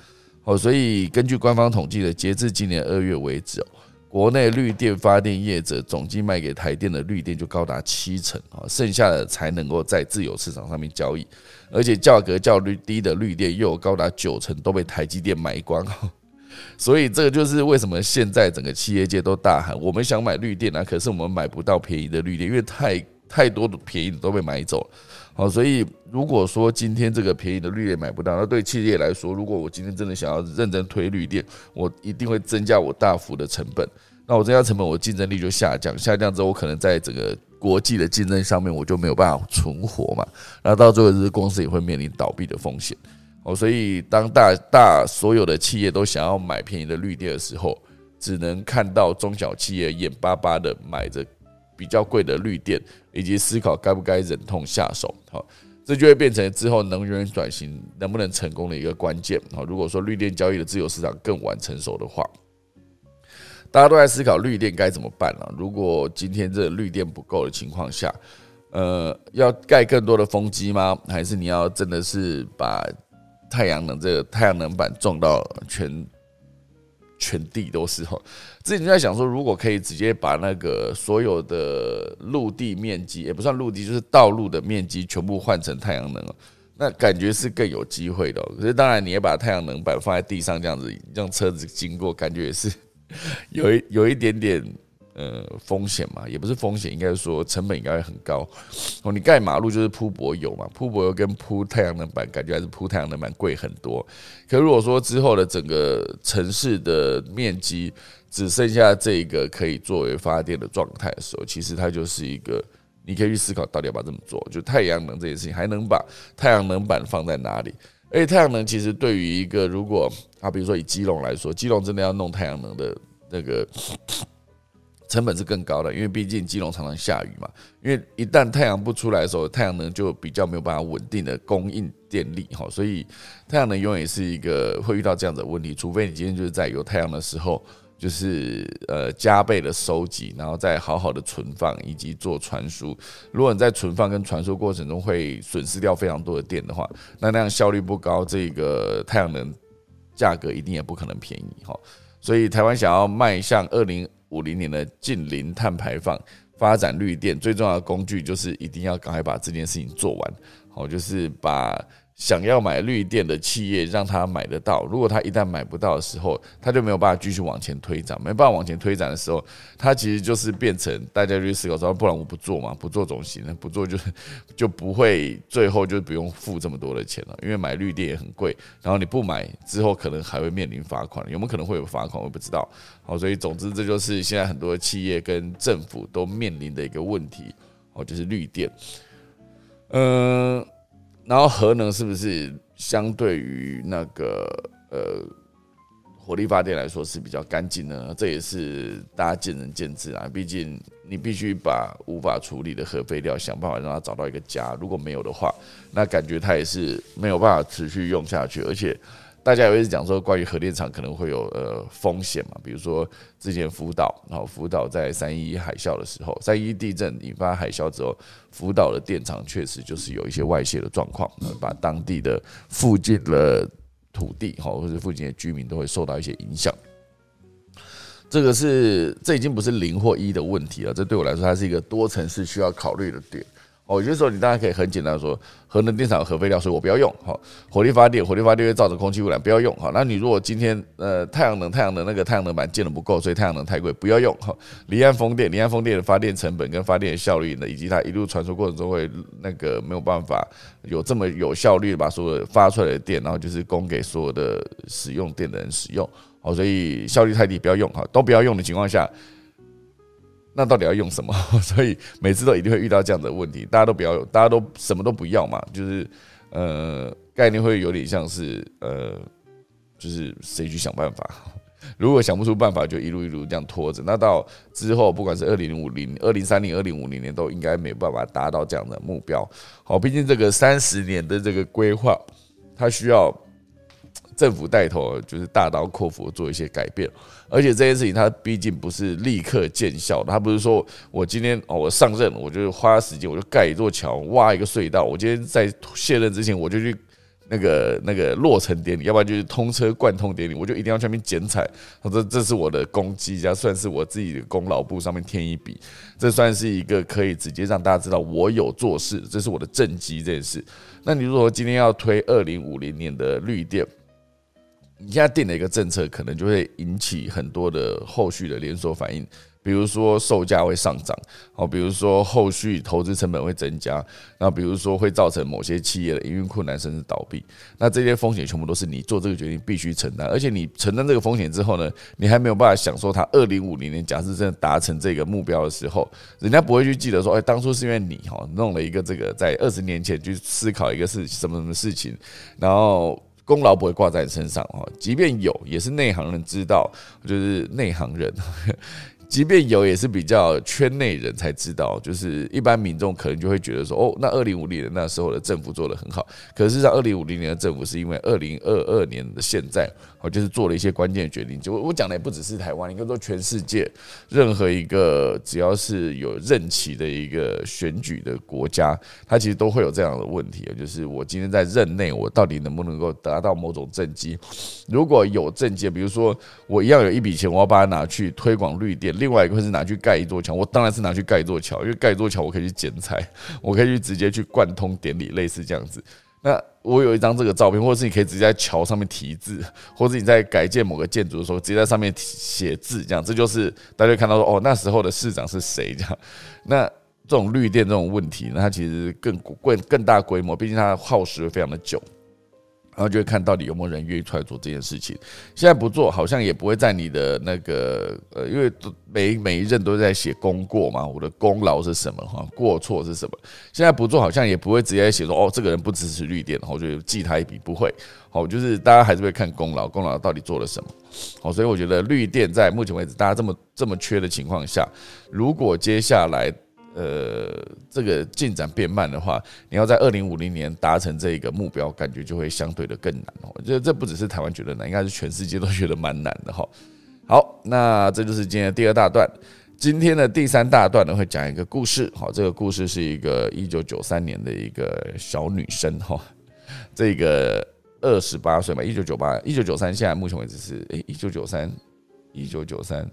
[SPEAKER 1] 哦，所以根据官方统计的，截至今年二月为止哦，国内绿电发电业者总计卖给台电的绿电就高达七成啊，剩下的才能够在自由市场上面交易，而且价格较率低的绿电又有高达九成都被台积电买光。所以这个就是为什么现在整个企业界都大喊，我们想买绿电啊，可是我们买不到便宜的绿电，因为太。太多的便宜的都被买走了，好，所以如果说今天这个便宜的绿电买不到，那对企业来说，如果我今天真的想要认真推绿电，我一定会增加我大幅的成本。那我增加成本，我竞争力就下降，下降之后，我可能在整个国际的竞争上面，我就没有办法存活嘛。那到最后，这公司也会面临倒闭的风险。哦，所以当大大所有的企业都想要买便宜的绿电的时候，只能看到中小企业眼巴巴的买着。比较贵的绿电，以及思考该不该忍痛下手，好，这就会变成之后能源转型能不能成功的一个关键。好，如果说绿电交易的自由市场更晚成熟的话，大家都在思考绿电该怎么办呢？如果今天这绿电不够的情况下，呃，要盖更多的风机吗？还是你要真的是把太阳能这个太阳能板种到全？全地都是哈，之前就在想说，如果可以直接把那个所有的陆地面积，也不算陆地，就是道路的面积，全部换成太阳能哦那感觉是更有机会的。可是当然，你也把太阳能板放在地上这样子，让车子经过，感觉也是 有一有一点点。呃，风险嘛，也不是风险，应该说成本应该会很高。哦，你盖马路就是铺柏油嘛，铺柏油跟铺太阳能板，感觉还是铺太阳能板贵很多。可如果说之后的整个城市的面积只剩下这个可以作为发电的状态的时候，其实它就是一个你可以去思考到底要不要这么做。就太阳能这件事情，还能把太阳能板放在哪里？而且太阳能其实对于一个如果啊，比如说以基隆来说，基隆真的要弄太阳能的那个。成本是更高的，因为毕竟基隆常常下雨嘛。因为一旦太阳不出来的时候，太阳能就比较没有办法稳定的供应电力哈，所以太阳能永远是一个会遇到这样的问题。除非你今天就是在有太阳的时候，就是呃加倍的收集，然后再好好的存放以及做传输。如果你在存放跟传输过程中会损失掉非常多的电的话，那那样效率不高，这个太阳能价格一定也不可能便宜哈。所以台湾想要迈向二零。五零年的近零碳排放，发展绿电最重要的工具就是一定要赶快把这件事情做完，好，就是把。想要买绿电的企业，让他买得到。如果他一旦买不到的时候，他就没有办法继续往前推展。没办法往前推展的时候，他其实就是变成大家去思考说，不然我不做嘛，不做总行，不做就是就不会最后就不用付这么多的钱了。因为买绿电也很贵，然后你不买之后，可能还会面临罚款。有没有可能会有罚款？我不知道。好，所以总之这就是现在很多企业跟政府都面临的一个问题。哦，就是绿电。嗯。然后核能是不是相对于那个呃火力发电来说是比较干净呢？这也是大家见仁见智啊。毕竟你必须把无法处理的核废料想办法让它找到一个家，如果没有的话，那感觉它也是没有办法持续用下去，而且。大家有一直讲说，关于核电厂可能会有呃风险嘛，比如说之前福岛，然后福岛在三一海啸的时候，三一地震引发海啸之后，福岛的电厂确实就是有一些外泄的状况，把当地的附近的土地哈，或者附近的居民都会受到一些影响。这个是这已经不是零或一的问题了，这对我来说，它是一个多层次需要考虑的点。哦，有些时候你当然可以很简单说，核能电厂核废料，所以我不要用。好，火力发电，火力发电会造成空气污染，不要用。好，那你如果今天呃太阳能，太阳能那个太阳能板建的不够，所以太阳能太贵，不要用。好，离岸风电，离岸风电的发电成本跟发电效率呢，以及它一路传输过程中会那个没有办法有这么有效率的把所有发出来的电，然后就是供给所有的使用电的人使用。好，所以效率太低，不要用。好，都不要用的情况下。那到底要用什么？所以每次都一定会遇到这样的问题，大家都不要，大家都什么都不要嘛，就是呃概念会有点像是呃，就是谁去想办法？如果想不出办法，就一路一路这样拖着。那到之后，不管是二零五零、二零三零、二零五零年，都应该没办法达到这样的目标。好，毕竟这个三十年的这个规划，它需要。政府带头就是大刀阔斧做一些改变，而且这件事情它毕竟不是立刻见效的。它不是说我今天哦我上任，我就花时间我就盖一座桥、挖一个隧道。我今天在卸任之前，我就去那个那个落成典礼，要不然就是通车贯通典礼，我就一定要去那边剪彩。他说这是我的功绩，加算是我自己的功劳簿上面添一笔。这算是一个可以直接让大家知道我有做事，这是我的政绩这件事。那你如果今天要推二零五零年的绿电？你现在定了一个政策，可能就会引起很多的后续的连锁反应。比如说售价会上涨，哦，比如说后续投资成本会增加，那比如说会造成某些企业的营运困难甚至倒闭，那这些风险全部都是你做这个决定必须承担，而且你承担这个风险之后呢，你还没有办法享受它二零五零年假设真的达成这个目标的时候，人家不会去记得说，哎，当初是因为你哈弄了一个这个在二十年前去思考一个事什么什么事情，然后。功劳不会挂在你身上哦，即便有，也是内行人知道，就是内行人。即便有，也是比较圈内人才知道，就是一般民众可能就会觉得说，哦，那二零五零年那时候的政府做的很好。可是在二零五零年的政府是因为二零二二年的现在，哦，就是做了一些关键决定。就我讲的也不只是台湾，应该说全世界任何一个只要是有任期的一个选举的国家，它其实都会有这样的问题，就是我今天在任内，我到底能不能够达到某种政绩？如果有政绩，比如说我一样有一笔钱，我要把它拿去推广绿电。另外一个是拿去盖一座桥，我当然是拿去盖一座桥，因为盖一座桥我可以去剪彩，我可以去直接去贯通典礼，类似这样子。那我有一张这个照片，或者是你可以直接在桥上面题字，或者你在改建某个建筑的时候，直接在上面写字，这样这就是大家看到说哦，那时候的市长是谁这样。那这种绿电这种问题，那它其实更更更大规模，毕竟它耗时非常的久。然后就会看到底有没有人愿意出来做这件事情。现在不做，好像也不会在你的那个呃，因为每每一任都在写功过嘛，我的功劳是什么哈，过错是什么。现在不做，好像也不会直接写说哦，这个人不支持绿电，然后就记他一笔，不会。好，就是大家还是会看功劳，功劳到底做了什么。好，所以我觉得绿电在目前为止大家这么这么缺的情况下，如果接下来。呃，这个进展变慢的话，你要在二零五零年达成这个目标，感觉就会相对的更难哦。我觉得这不只是台湾觉得难，应该是全世界都觉得蛮难的哈。好，那这就是今天的第二大段。今天的第三大段呢，会讲一个故事。好，这个故事是一个一九九三年的一个小女生哈，这个二十八岁嘛，一九九八，一九九三，现在目前为止是诶，一九九三，一九九三。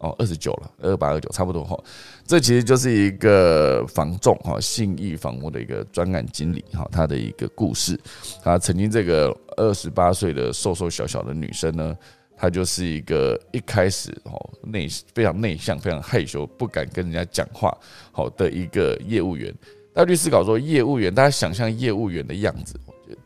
[SPEAKER 1] 哦，二十九了，二八二九差不多哈。这其实就是一个房仲哈，信义房屋的一个专案经理哈，他的一个故事。他曾经这个二十八岁的瘦瘦小小的女生呢，她就是一个一开始哦内非常内向、非常害羞、不敢跟人家讲话好的一个业务员。大家去思考说，业务员，大家想象业务员的样子，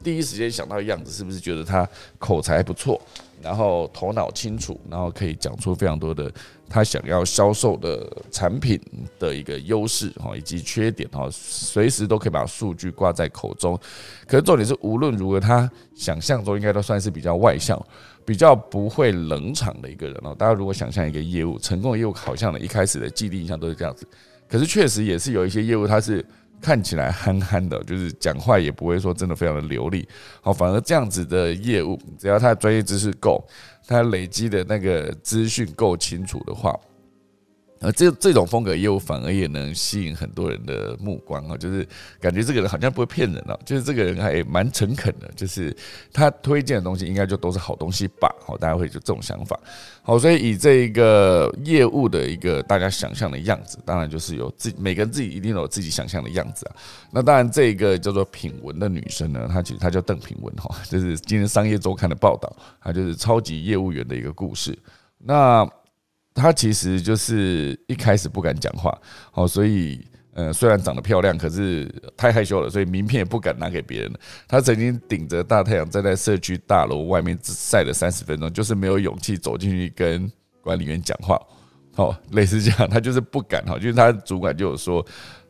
[SPEAKER 1] 第一时间想到的样子，是不是觉得他口才不错？然后头脑清楚，然后可以讲出非常多的他想要销售的产品的一个优势哈，以及缺点哈，随时都可以把数据挂在口中。可是重点是，无论如何，他想象中应该都算是比较外向、比较不会冷场的一个人哦。大家如果想象一个业务成功的业务，好像呢一开始的既定印象都是这样子。可是确实也是有一些业务，他是。看起来憨憨的，就是讲话也不会说真的非常的流利。好，反而这样子的业务，只要他的专业知识够，他累积的那个资讯够清楚的话。呃这这种风格业务反而也能吸引很多人的目光啊，就是感觉这个人好像不会骗人了，就是这个人还蛮诚恳的，就是他推荐的东西应该就都是好东西吧？好，大家会就这种想法。好，所以以这一个业务的一个大家想象的样子，当然就是有自每个人自己一定有自己想象的样子啊。那当然，这一个叫做品文的女生呢，她其实她叫邓品文哈，就是今天商业周刊的报道，她就是超级业务员的一个故事。那他其实就是一开始不敢讲话，哦，所以呃，虽然长得漂亮，可是太害羞了，所以名片也不敢拿给别人。他曾经顶着大太阳站在社区大楼外面晒了三十分钟，就是没有勇气走进去跟管理员讲话。好，类似这样，他就是不敢哈，就是他主管就有说。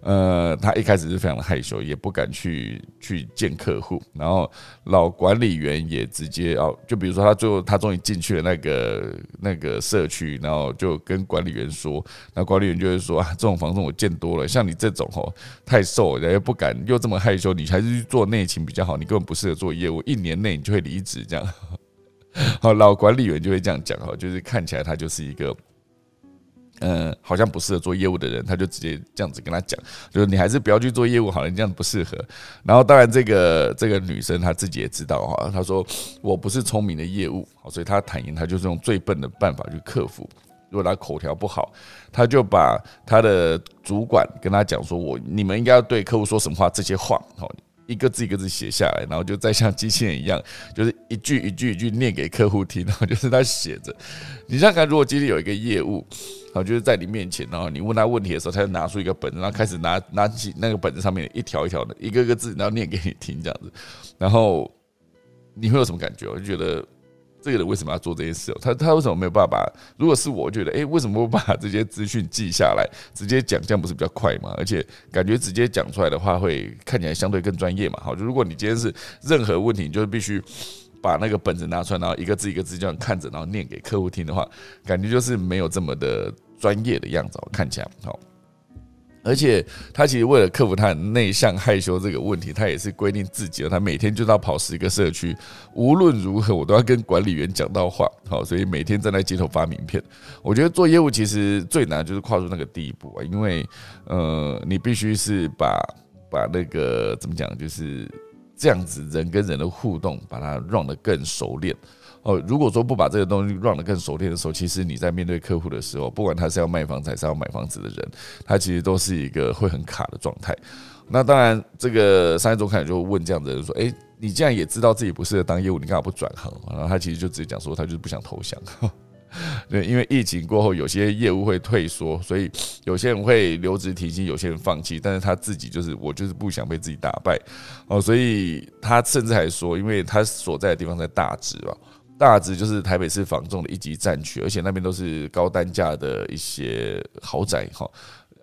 [SPEAKER 1] 呃，他一开始是非常的害羞，也不敢去去见客户。然后老管理员也直接哦，就比如说他最后他终于进去了那个那个社区，然后就跟管理员说，那管理员就会说啊，这种房子我见多了，像你这种哦太瘦，又不敢又这么害羞，你还是去做内勤比较好，你根本不适合做业务，一年内你就会离职这样。好，老管理员就会这样讲哈，就是看起来他就是一个。嗯，好像不适合做业务的人，他就直接这样子跟他讲，就是你还是不要去做业务好了，你这样不适合。然后当然这个这个女生她自己也知道哈，她说我不是聪明的业务，所以她坦言她就是用最笨的办法去克服。如果她口条不好，她就把她的主管跟她讲说，我你们应该要对客户说什么话这些话，好。一个字一个字写下来，然后就再像机器人一样，就是一句一句一句念给客户听。然后就是他写着，你想想看，如果今天有一个业务，好，就是在你面前，然后你问他问题的时候，他就拿出一个本子，然后开始拿拿起那个本子上面一条一条的，一个个字，然后念给你听，这样子，然后你会有什么感觉？我就觉得。这个人为什么要做这些事？他他为什么没有办法？如果是我觉得，哎，为什么不把这些资讯记下来，直接讲，这样不是比较快吗？而且感觉直接讲出来的话，会看起来相对更专业嘛。好，就如果你今天是任何问题，你就是必须把那个本子拿出来，然后一个字一个字这样看着，然后念给客户听的话，感觉就是没有这么的专业的样子。看起来好。而且他其实为了克服他内向害羞这个问题，他也是规定自己，他每天就要跑十个社区，无论如何我都要跟管理员讲到话，好，所以每天站在街头发名片。我觉得做业务其实最难就是跨出那个第一步啊，因为呃，你必须是把把那个怎么讲，就是这样子人跟人的互动，把它 run 得更熟练。哦，如果说不把这个东西 run 得更熟练的时候，其实你在面对客户的时候，不管他是要卖房子还是要买房子的人，他其实都是一个会很卡的状态。那当然，这个商业周刊就问这样的人说：“诶，你既然也知道自己不适合当业务，你干嘛不转行？”然后他其实就直接讲说，他就是不想投降。对，因为疫情过后，有些业务会退缩，所以有些人会留职停薪，有些人放弃。但是他自己就是，我就是不想被自己打败哦，所以他甚至还说，因为他所在的地方在大直吧，大致就是台北市房仲的一级战区，而且那边都是高单价的一些豪宅哈，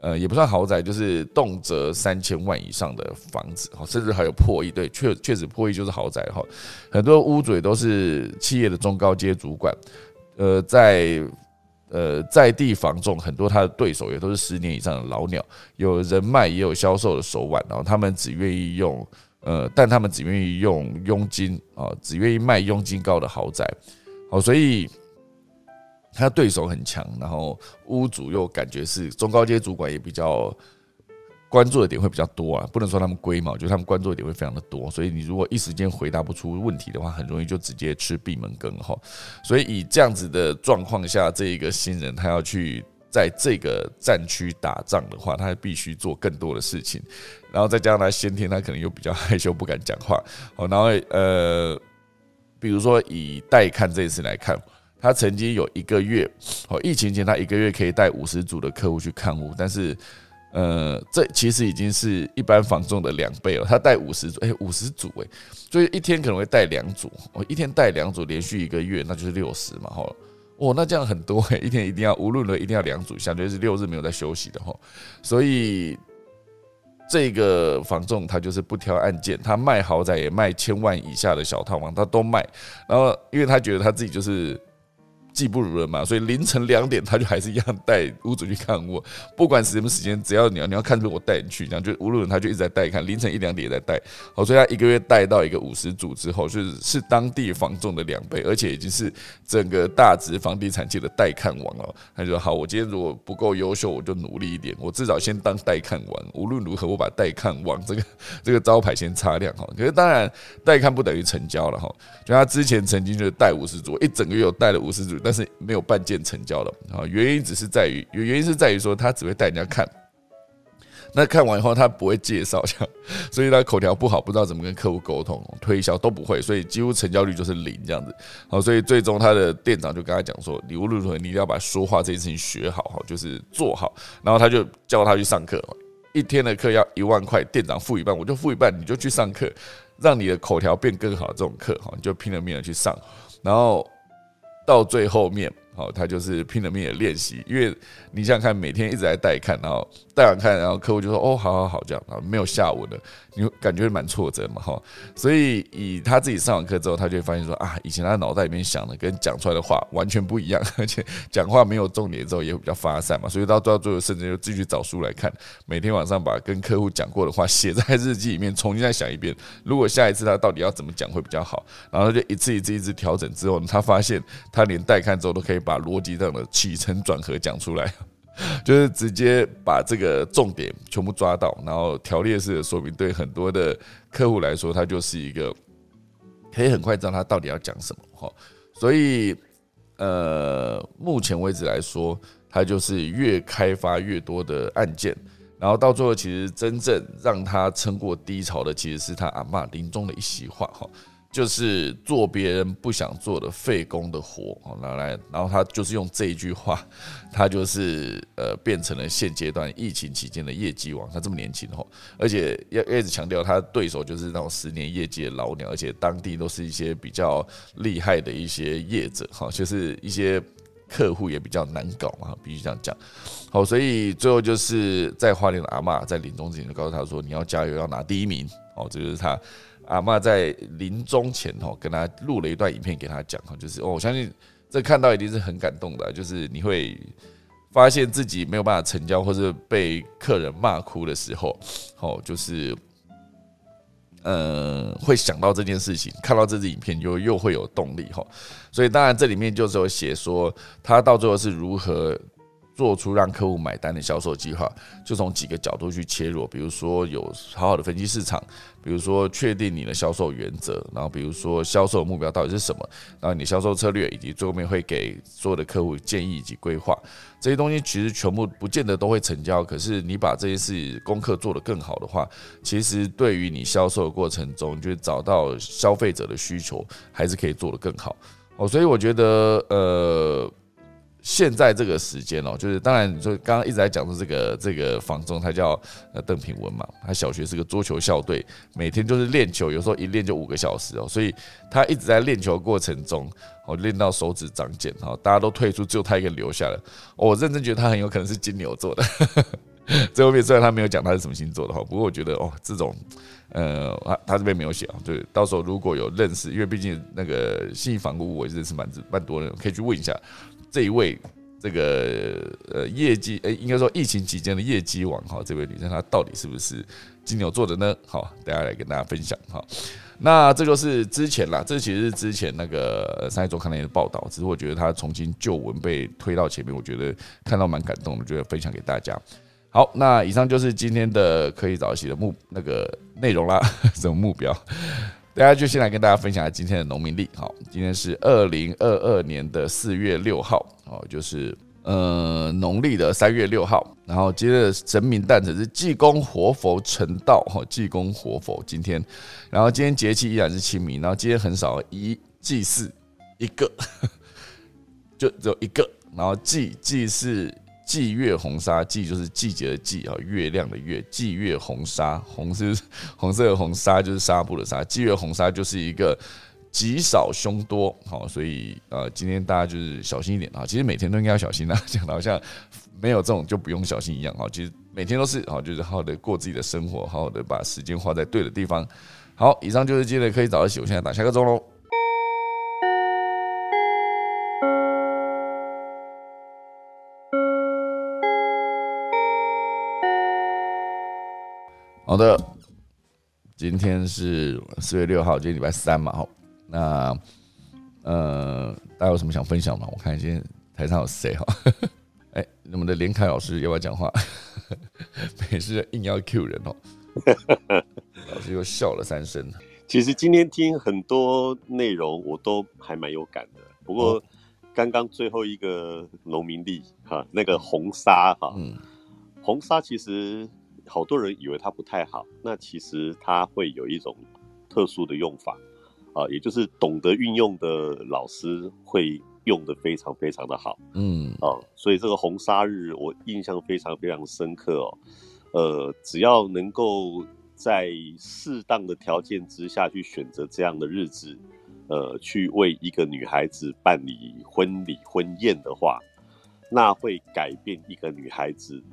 [SPEAKER 1] 呃，也不算豪宅，就是动辄三千万以上的房子哈，甚至还有破亿，对，确确实破亿就是豪宅哈，很多屋主也都是企业的中高阶主管。呃，在呃在地房仲很多，他的对手也都是十年以上的老鸟，有人脉也有销售的手腕，然后他们只愿意用呃，但他们只愿意用佣金啊，只愿意卖佣金高的豪宅，好，所以他对手很强，然后屋主又感觉是中高阶主管也比较。关注的点会比较多啊，不能说他们龟毛，就是他们关注的点会非常的多，所以你如果一时间回答不出问题的话，很容易就直接吃闭门羹哈。所以以这样子的状况下，这一个新人他要去在这个战区打仗的话，他必须做更多的事情，然后再加上他先天他可能又比较害羞不敢讲话，哦，然后呃，比如说以带看这一次来看，他曾经有一个月，哦，疫情前他一个月可以带五十组的客户去看屋，但是。呃，这其实已经是一般房仲的两倍了。他带五十组，哎，五十组，哎，所以一天可能会带两组。我一天带两组，连续一个月，那就是六十嘛，哈。哦，那这样很多诶，一天一定要，无论如何一定要两组，相对是六日没有在休息的哈。所以这个房仲他就是不挑案件，他卖豪宅也卖千万以下的小套房，他都卖。然后，因为他觉得他自己就是。技不如人嘛，所以凌晨两点他就还是一样带屋主去看我，不管什么时间，只要你要你要看，我带你去，这样就无论他就一直在带看，凌晨一两点也在带，好，所以他一个月带到一个五十组之后，就是是当地房仲的两倍，而且已经是整个大直房地产界的带看王了。他就说好，我今天如果不够优秀，我就努力一点，我至少先当带看王，无论如何我把带看王这个 这个招牌先擦亮哈。可是当然带看不等于成交了哈，就他之前曾经就是带五十组，一整个月有带了五十组。但是没有半件成交的啊，原因只是在于，原因是在于说他只会带人家看，那看完以后他不会介绍，这样，所以他口条不好，不知道怎么跟客户沟通、推销都不会，所以几乎成交率就是零这样子。好，所以最终他的店长就跟他讲说，你无论如何你一定要把说话这件事情学好，哈，就是做好。然后他就叫他去上课，一天的课要一万块，店长付一半，我就付一半，你就去上课，让你的口条变更好。这种课哈，你就拼了命的去上，然后。到最后面，好，他就是拼了命的练习，因为你想想看，每天一直在带看，然后带完看，然后客户就说：“哦，好好好，这样啊，没有下文了。”你感觉蛮挫折嘛，哈。所以以他自己上完课之后，他就会发现说：“啊，以前他脑袋里面想的跟讲出来的话完全不一样，而且讲话没有重点之后也会比较发散嘛。”所以到到最后，甚至就继续找书来看，每天晚上把跟客户讲过的话写在 日记里面，重新再想一遍。如果下一次他到底要怎么讲会比较好，然后就一次一次一次调整之后，他发现他连带看之后都可以把逻辑上的起承转合讲出来，就是直接把这个重点全部抓到，然后条列式的说明，对很多的客户来说，他就是一个可以很快知道他到底要讲什么哈。所以，呃，目前为止来说，他就是越开发越多的案件，然后到最后，其实真正让他撑过低潮的，其实是他阿妈临终的一席话哈。就是做别人不想做的废工的活，拿来，然后他就是用这一句话，他就是呃变成了现阶段疫情期间的业绩王。他这么年轻哈，而且要一直强调他对手就是那种十年业绩的老鸟，而且当地都是一些比较厉害的一些业者哈，就是一些客户也比较难搞嘛，必须这样讲。好，所以最后就是在花莲的阿妈在临终之前就告诉他说：“你要加油，要拿第一名。”哦，这就是他。阿妈在临终前哦，跟他录了一段影片给他讲哈，就是哦，我相信这看到一定是很感动的，就是你会发现自己没有办法成交，或者被客人骂哭的时候，哦，就是呃，会想到这件事情，看到这支影片又又会有动力哈。所以当然这里面就是有写说他到最后是如何做出让客户买单的销售计划，就从几个角度去切入，比如说有好好的分析市场，比如说确定你的销售原则，然后比如说销售目标到底是什么，然后你销售策略，以及最后面会给所有的客户建议以及规划这些东西，其实全部不见得都会成交。可是你把这件事功课做得更好的话，其实对于你销售的过程中，就是找到消费者的需求，还是可以做得更好哦。所以我觉得，呃。现在这个时间哦，就是当然，就刚刚一直在讲说这个这个房中，他叫呃邓品文嘛，他小学是个桌球校队，每天就是练球，有时候一练就五个小时哦，所以他一直在练球过程中，哦练到手指长茧哈，大家都退出，只有他一个留下了。我认真觉得他很有可能是金牛座的，最后面虽然他没有讲他是什么星座的哈，不过我觉得哦，这种呃他他这边没有写啊，对，到时候如果有认识，因为毕竟那个信义房屋我认识蛮蛮多人，可以去问一下。这一位这个呃业绩诶，应该说疫情期间的业绩王哈，这位女生她到底是不是金牛座的呢？好，大家来跟大家分享哈。那这就是之前啦，这其实是之前那个三一周看那些报道，只是我觉得他重新旧闻被推到前面，我觉得看到蛮感动的，觉得分享给大家。好，那以上就是今天的可以早起的目那个内容啦，什么目标？大家就先来跟大家分享一下今天的农民历。好，今天是二零二二年的四月六号，哦，就是呃农历的三月六号。然后接着神明诞辰是济公活佛成道，哈，济公活佛今天。然后今天节气依然是清明，然后今天很少一祭祀一个，就只有一个。然后祭祭祀。霁月红纱，霁就是季节的霁啊，月亮的月。霁月红纱，红是红色的红纱，就是纱布的纱。霁月红纱就是一个吉少凶多，好，所以呃，今天大家就是小心一点啊。其实每天都应该要小心啊，讲的好像没有这种就不用小心一样啊。其实每天都是好，就是好好的过自己的生活，好好的把时间花在对的地方。好，以上就是今天的可以早一起，我现在打下个钟喽。好的，今天是四月六号，今天礼拜三嘛，好，那呃，大家有什么想分享吗？我看今天台上有谁哈？哎，我们的连凯老师要不要讲话？每次硬要 Q 人哦，老师又笑了三声。
[SPEAKER 2] 其实今天听很多内容，我都还蛮有感的。不过刚刚最后一个农民历哈，那个红沙哈，嗯，红沙其实。好多人以为它不太好，那其实它会有一种特殊的用法啊，也就是懂得运用的老师会用的非常非常的好，嗯啊，所以这个红砂日我印象非常非常深刻哦，呃，只要能够在适当的条件之下去选择这样的日子，呃，去为一个女孩子办理婚礼婚宴的话，那会改变一个女孩子。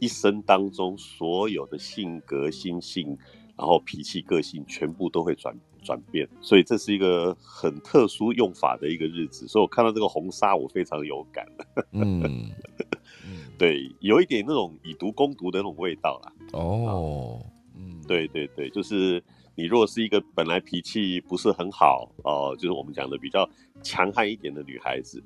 [SPEAKER 2] 一生当中所有的性格、心性，然后脾气、个性，全部都会转转变，所以这是一个很特殊用法的一个日子。所以我看到这个红纱，我非常有感。嗯，对，有一点那种以毒攻毒的那种味道啦。哦，嗯，对对对，就是你如果是一个本来脾气不是很好哦，就是我们讲的比较强悍一点的女孩子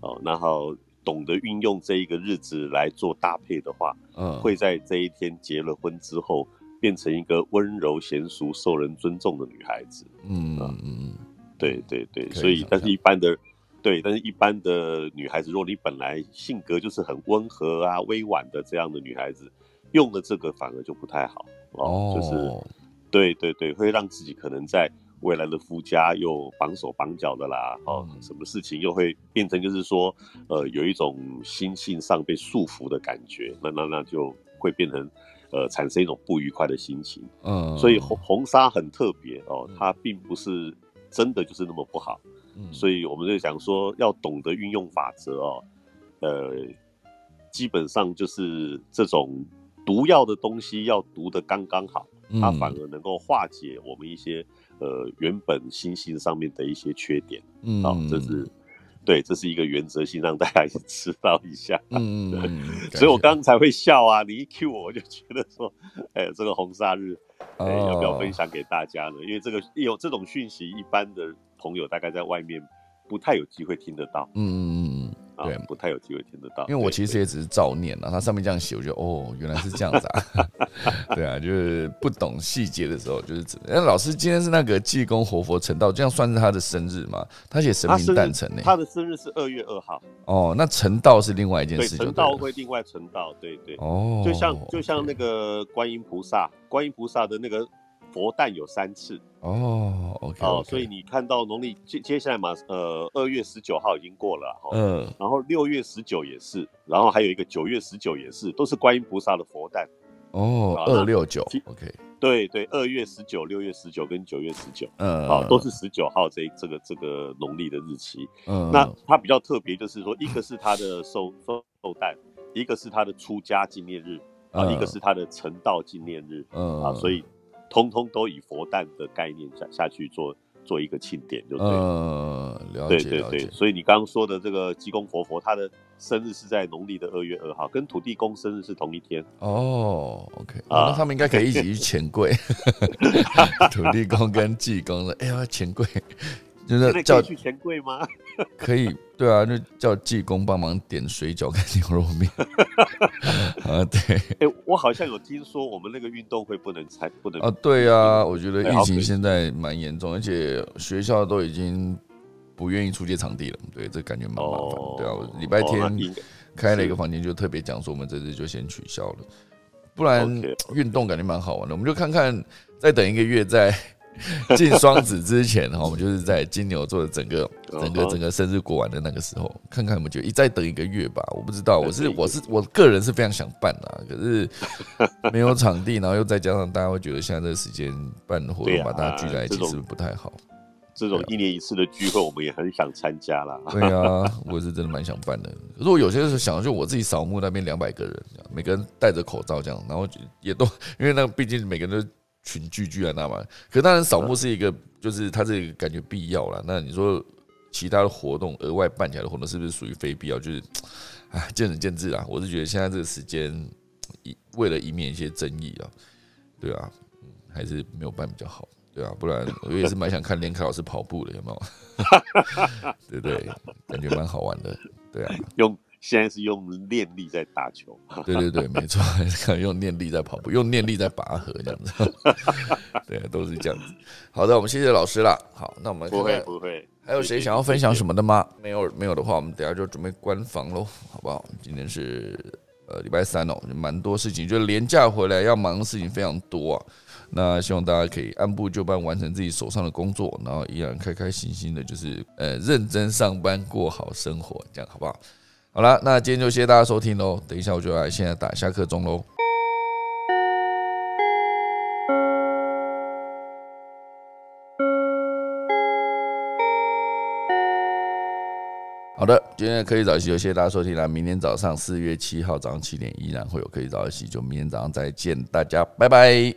[SPEAKER 2] 哦，然后。懂得运用这一个日子来做搭配的话，嗯，会在这一天结了婚之后，变成一个温柔娴熟、受人尊重的女孩子。嗯嗯嗯，对对对，所以但是一般的，对，但是一般的女孩子，如果你本来性格就是很温和啊、委婉的这样的女孩子，用了这个反而就不太好哦，就是，对对对，会让自己可能在。未来的夫家又绑手绑脚的啦，哦，什么事情又会变成就是说，呃，有一种心性上被束缚的感觉，那那那就会变成，呃，产生一种不愉快的心情。嗯，所以红红纱很特别哦，它并不是真的就是那么不好。嗯，所以我们就想说，要懂得运用法则哦，呃，基本上就是这种毒药的东西要毒的刚刚好，它反而能够化解我们一些。呃，原本星星上面的一些缺点，嗯，好，这是对，这是一个原则性，让大家知道一下。嗯 嗯，所以我刚刚才会笑啊，你一 Q 我，我就觉得说，哎，这个红砂日，哎，要不要分享给大家呢？因为这个有这种讯息，一般的朋友大概在外面不太有机会听得到。嗯嗯嗯。对，不太有机会听得到。
[SPEAKER 1] 因为我其实也只是照念啊，它上面这样写，我觉得哦，原来是这样子啊。对啊，就是不懂细节的时候，就是只。那老师今天是那个济公活佛成道，这样算是他的生日吗？他写神明诞辰呢。
[SPEAKER 2] 他的生日是二月二号。
[SPEAKER 1] 哦，那成道是另外一件事。
[SPEAKER 2] 成道会另外成道，对对。哦。就像就像那个观音菩萨，观音菩萨的那个。佛诞有三次
[SPEAKER 1] 哦，OK，
[SPEAKER 2] 哦，所以你看到农历接接下来嘛，呃，二月十九号已经过了，嗯，然后六月十九也是，然后还有一个九月十九也是，都是观音菩萨的佛诞
[SPEAKER 1] 哦，二六九，OK，
[SPEAKER 2] 对对，二月十九、六月十九跟九月十九，嗯，好，都是十九号这这个这个农历的日期，嗯，那它比较特别就是说，一个是它的寿寿寿诞，一个是它的出家纪念日，啊，一个是它的成道纪念日，嗯，啊，所以。通通都以佛诞的概念下下去做做一个庆典，就对。
[SPEAKER 1] 嗯，了解对对对，
[SPEAKER 2] 所以你刚刚说的这个济公活佛，他的生日是在农历的二月二号，跟土地公生日是同一天。
[SPEAKER 1] 哦，OK，那他们应该可以一起去钱柜。土地公跟济公了，哎呀，钱柜。
[SPEAKER 2] 就是叫去钱柜吗？
[SPEAKER 1] 可以，对啊，就叫济公帮忙点水饺跟牛肉面。啊，对。
[SPEAKER 2] 哎，我好像有听说我们那个运动会不能参，不能
[SPEAKER 1] 啊。对啊，我觉得疫情现在蛮严重，而且学校都已经不愿意出借场地了。对，这感觉蛮麻烦。对啊，礼拜天开了一个房间，就特别讲说我们这次就先取消了，不然运动感觉蛮好玩的。我们就看看，再等一个月再。进双子之前哈，我们就是在金牛座的整个、整个、整个生日过完的那个时候，看看有没有就一再等一个月吧。我不知道，我是我是我个人是非常想办的，可是 没有场地，然后又再加上大家会觉得现在这个时间办活动，把大家聚在一起是不是不太好？
[SPEAKER 2] 这种一年一次的聚会，我们也很想参加啦。
[SPEAKER 1] 对啊，我是真的蛮想办的。可是我有些时候想，就我自己扫墓那边两百个人，每个人戴着口罩这样，然后也都因为那毕竟每个人都。群聚聚在那嘛，可当然扫墓是一个，就是它这个感觉必要了。那你说其他的活动额外办起来的活动是不是属于非必要？就是，哎，见仁见智啊。我是觉得现在这个时间，以为了以免一些争议啊，对啊，还是没有办比较好，对啊，不然我也是蛮想看连凯老师跑步的，有没有？对对，感觉蛮好玩的，对啊，
[SPEAKER 2] 用。现在是用念力在打球，
[SPEAKER 1] 对对对，没错，用念力在跑步，用念力在拔河，这样子，对，都是这样子。好的，我们谢谢老师了。好，那我们
[SPEAKER 2] 不会不会，
[SPEAKER 1] 还有谁想要分享什么的吗？没有没有的话，我们等下就准备关房喽，好不好？今天是呃礼拜三哦，蛮多事情，就连假回来要忙的事情非常多啊。那希望大家可以按部就班完成自己手上的工作，然后依然开开心心的，就是呃认真上班，过好生活，这样好不好？好了，那今天就谢谢大家收听喽。等一下我就来现在打下课钟喽。好的，今天的科技早起就谢谢大家收听了。明天早上四月七号早上七点依然会有科技早起，就明天早上再见，大家拜拜。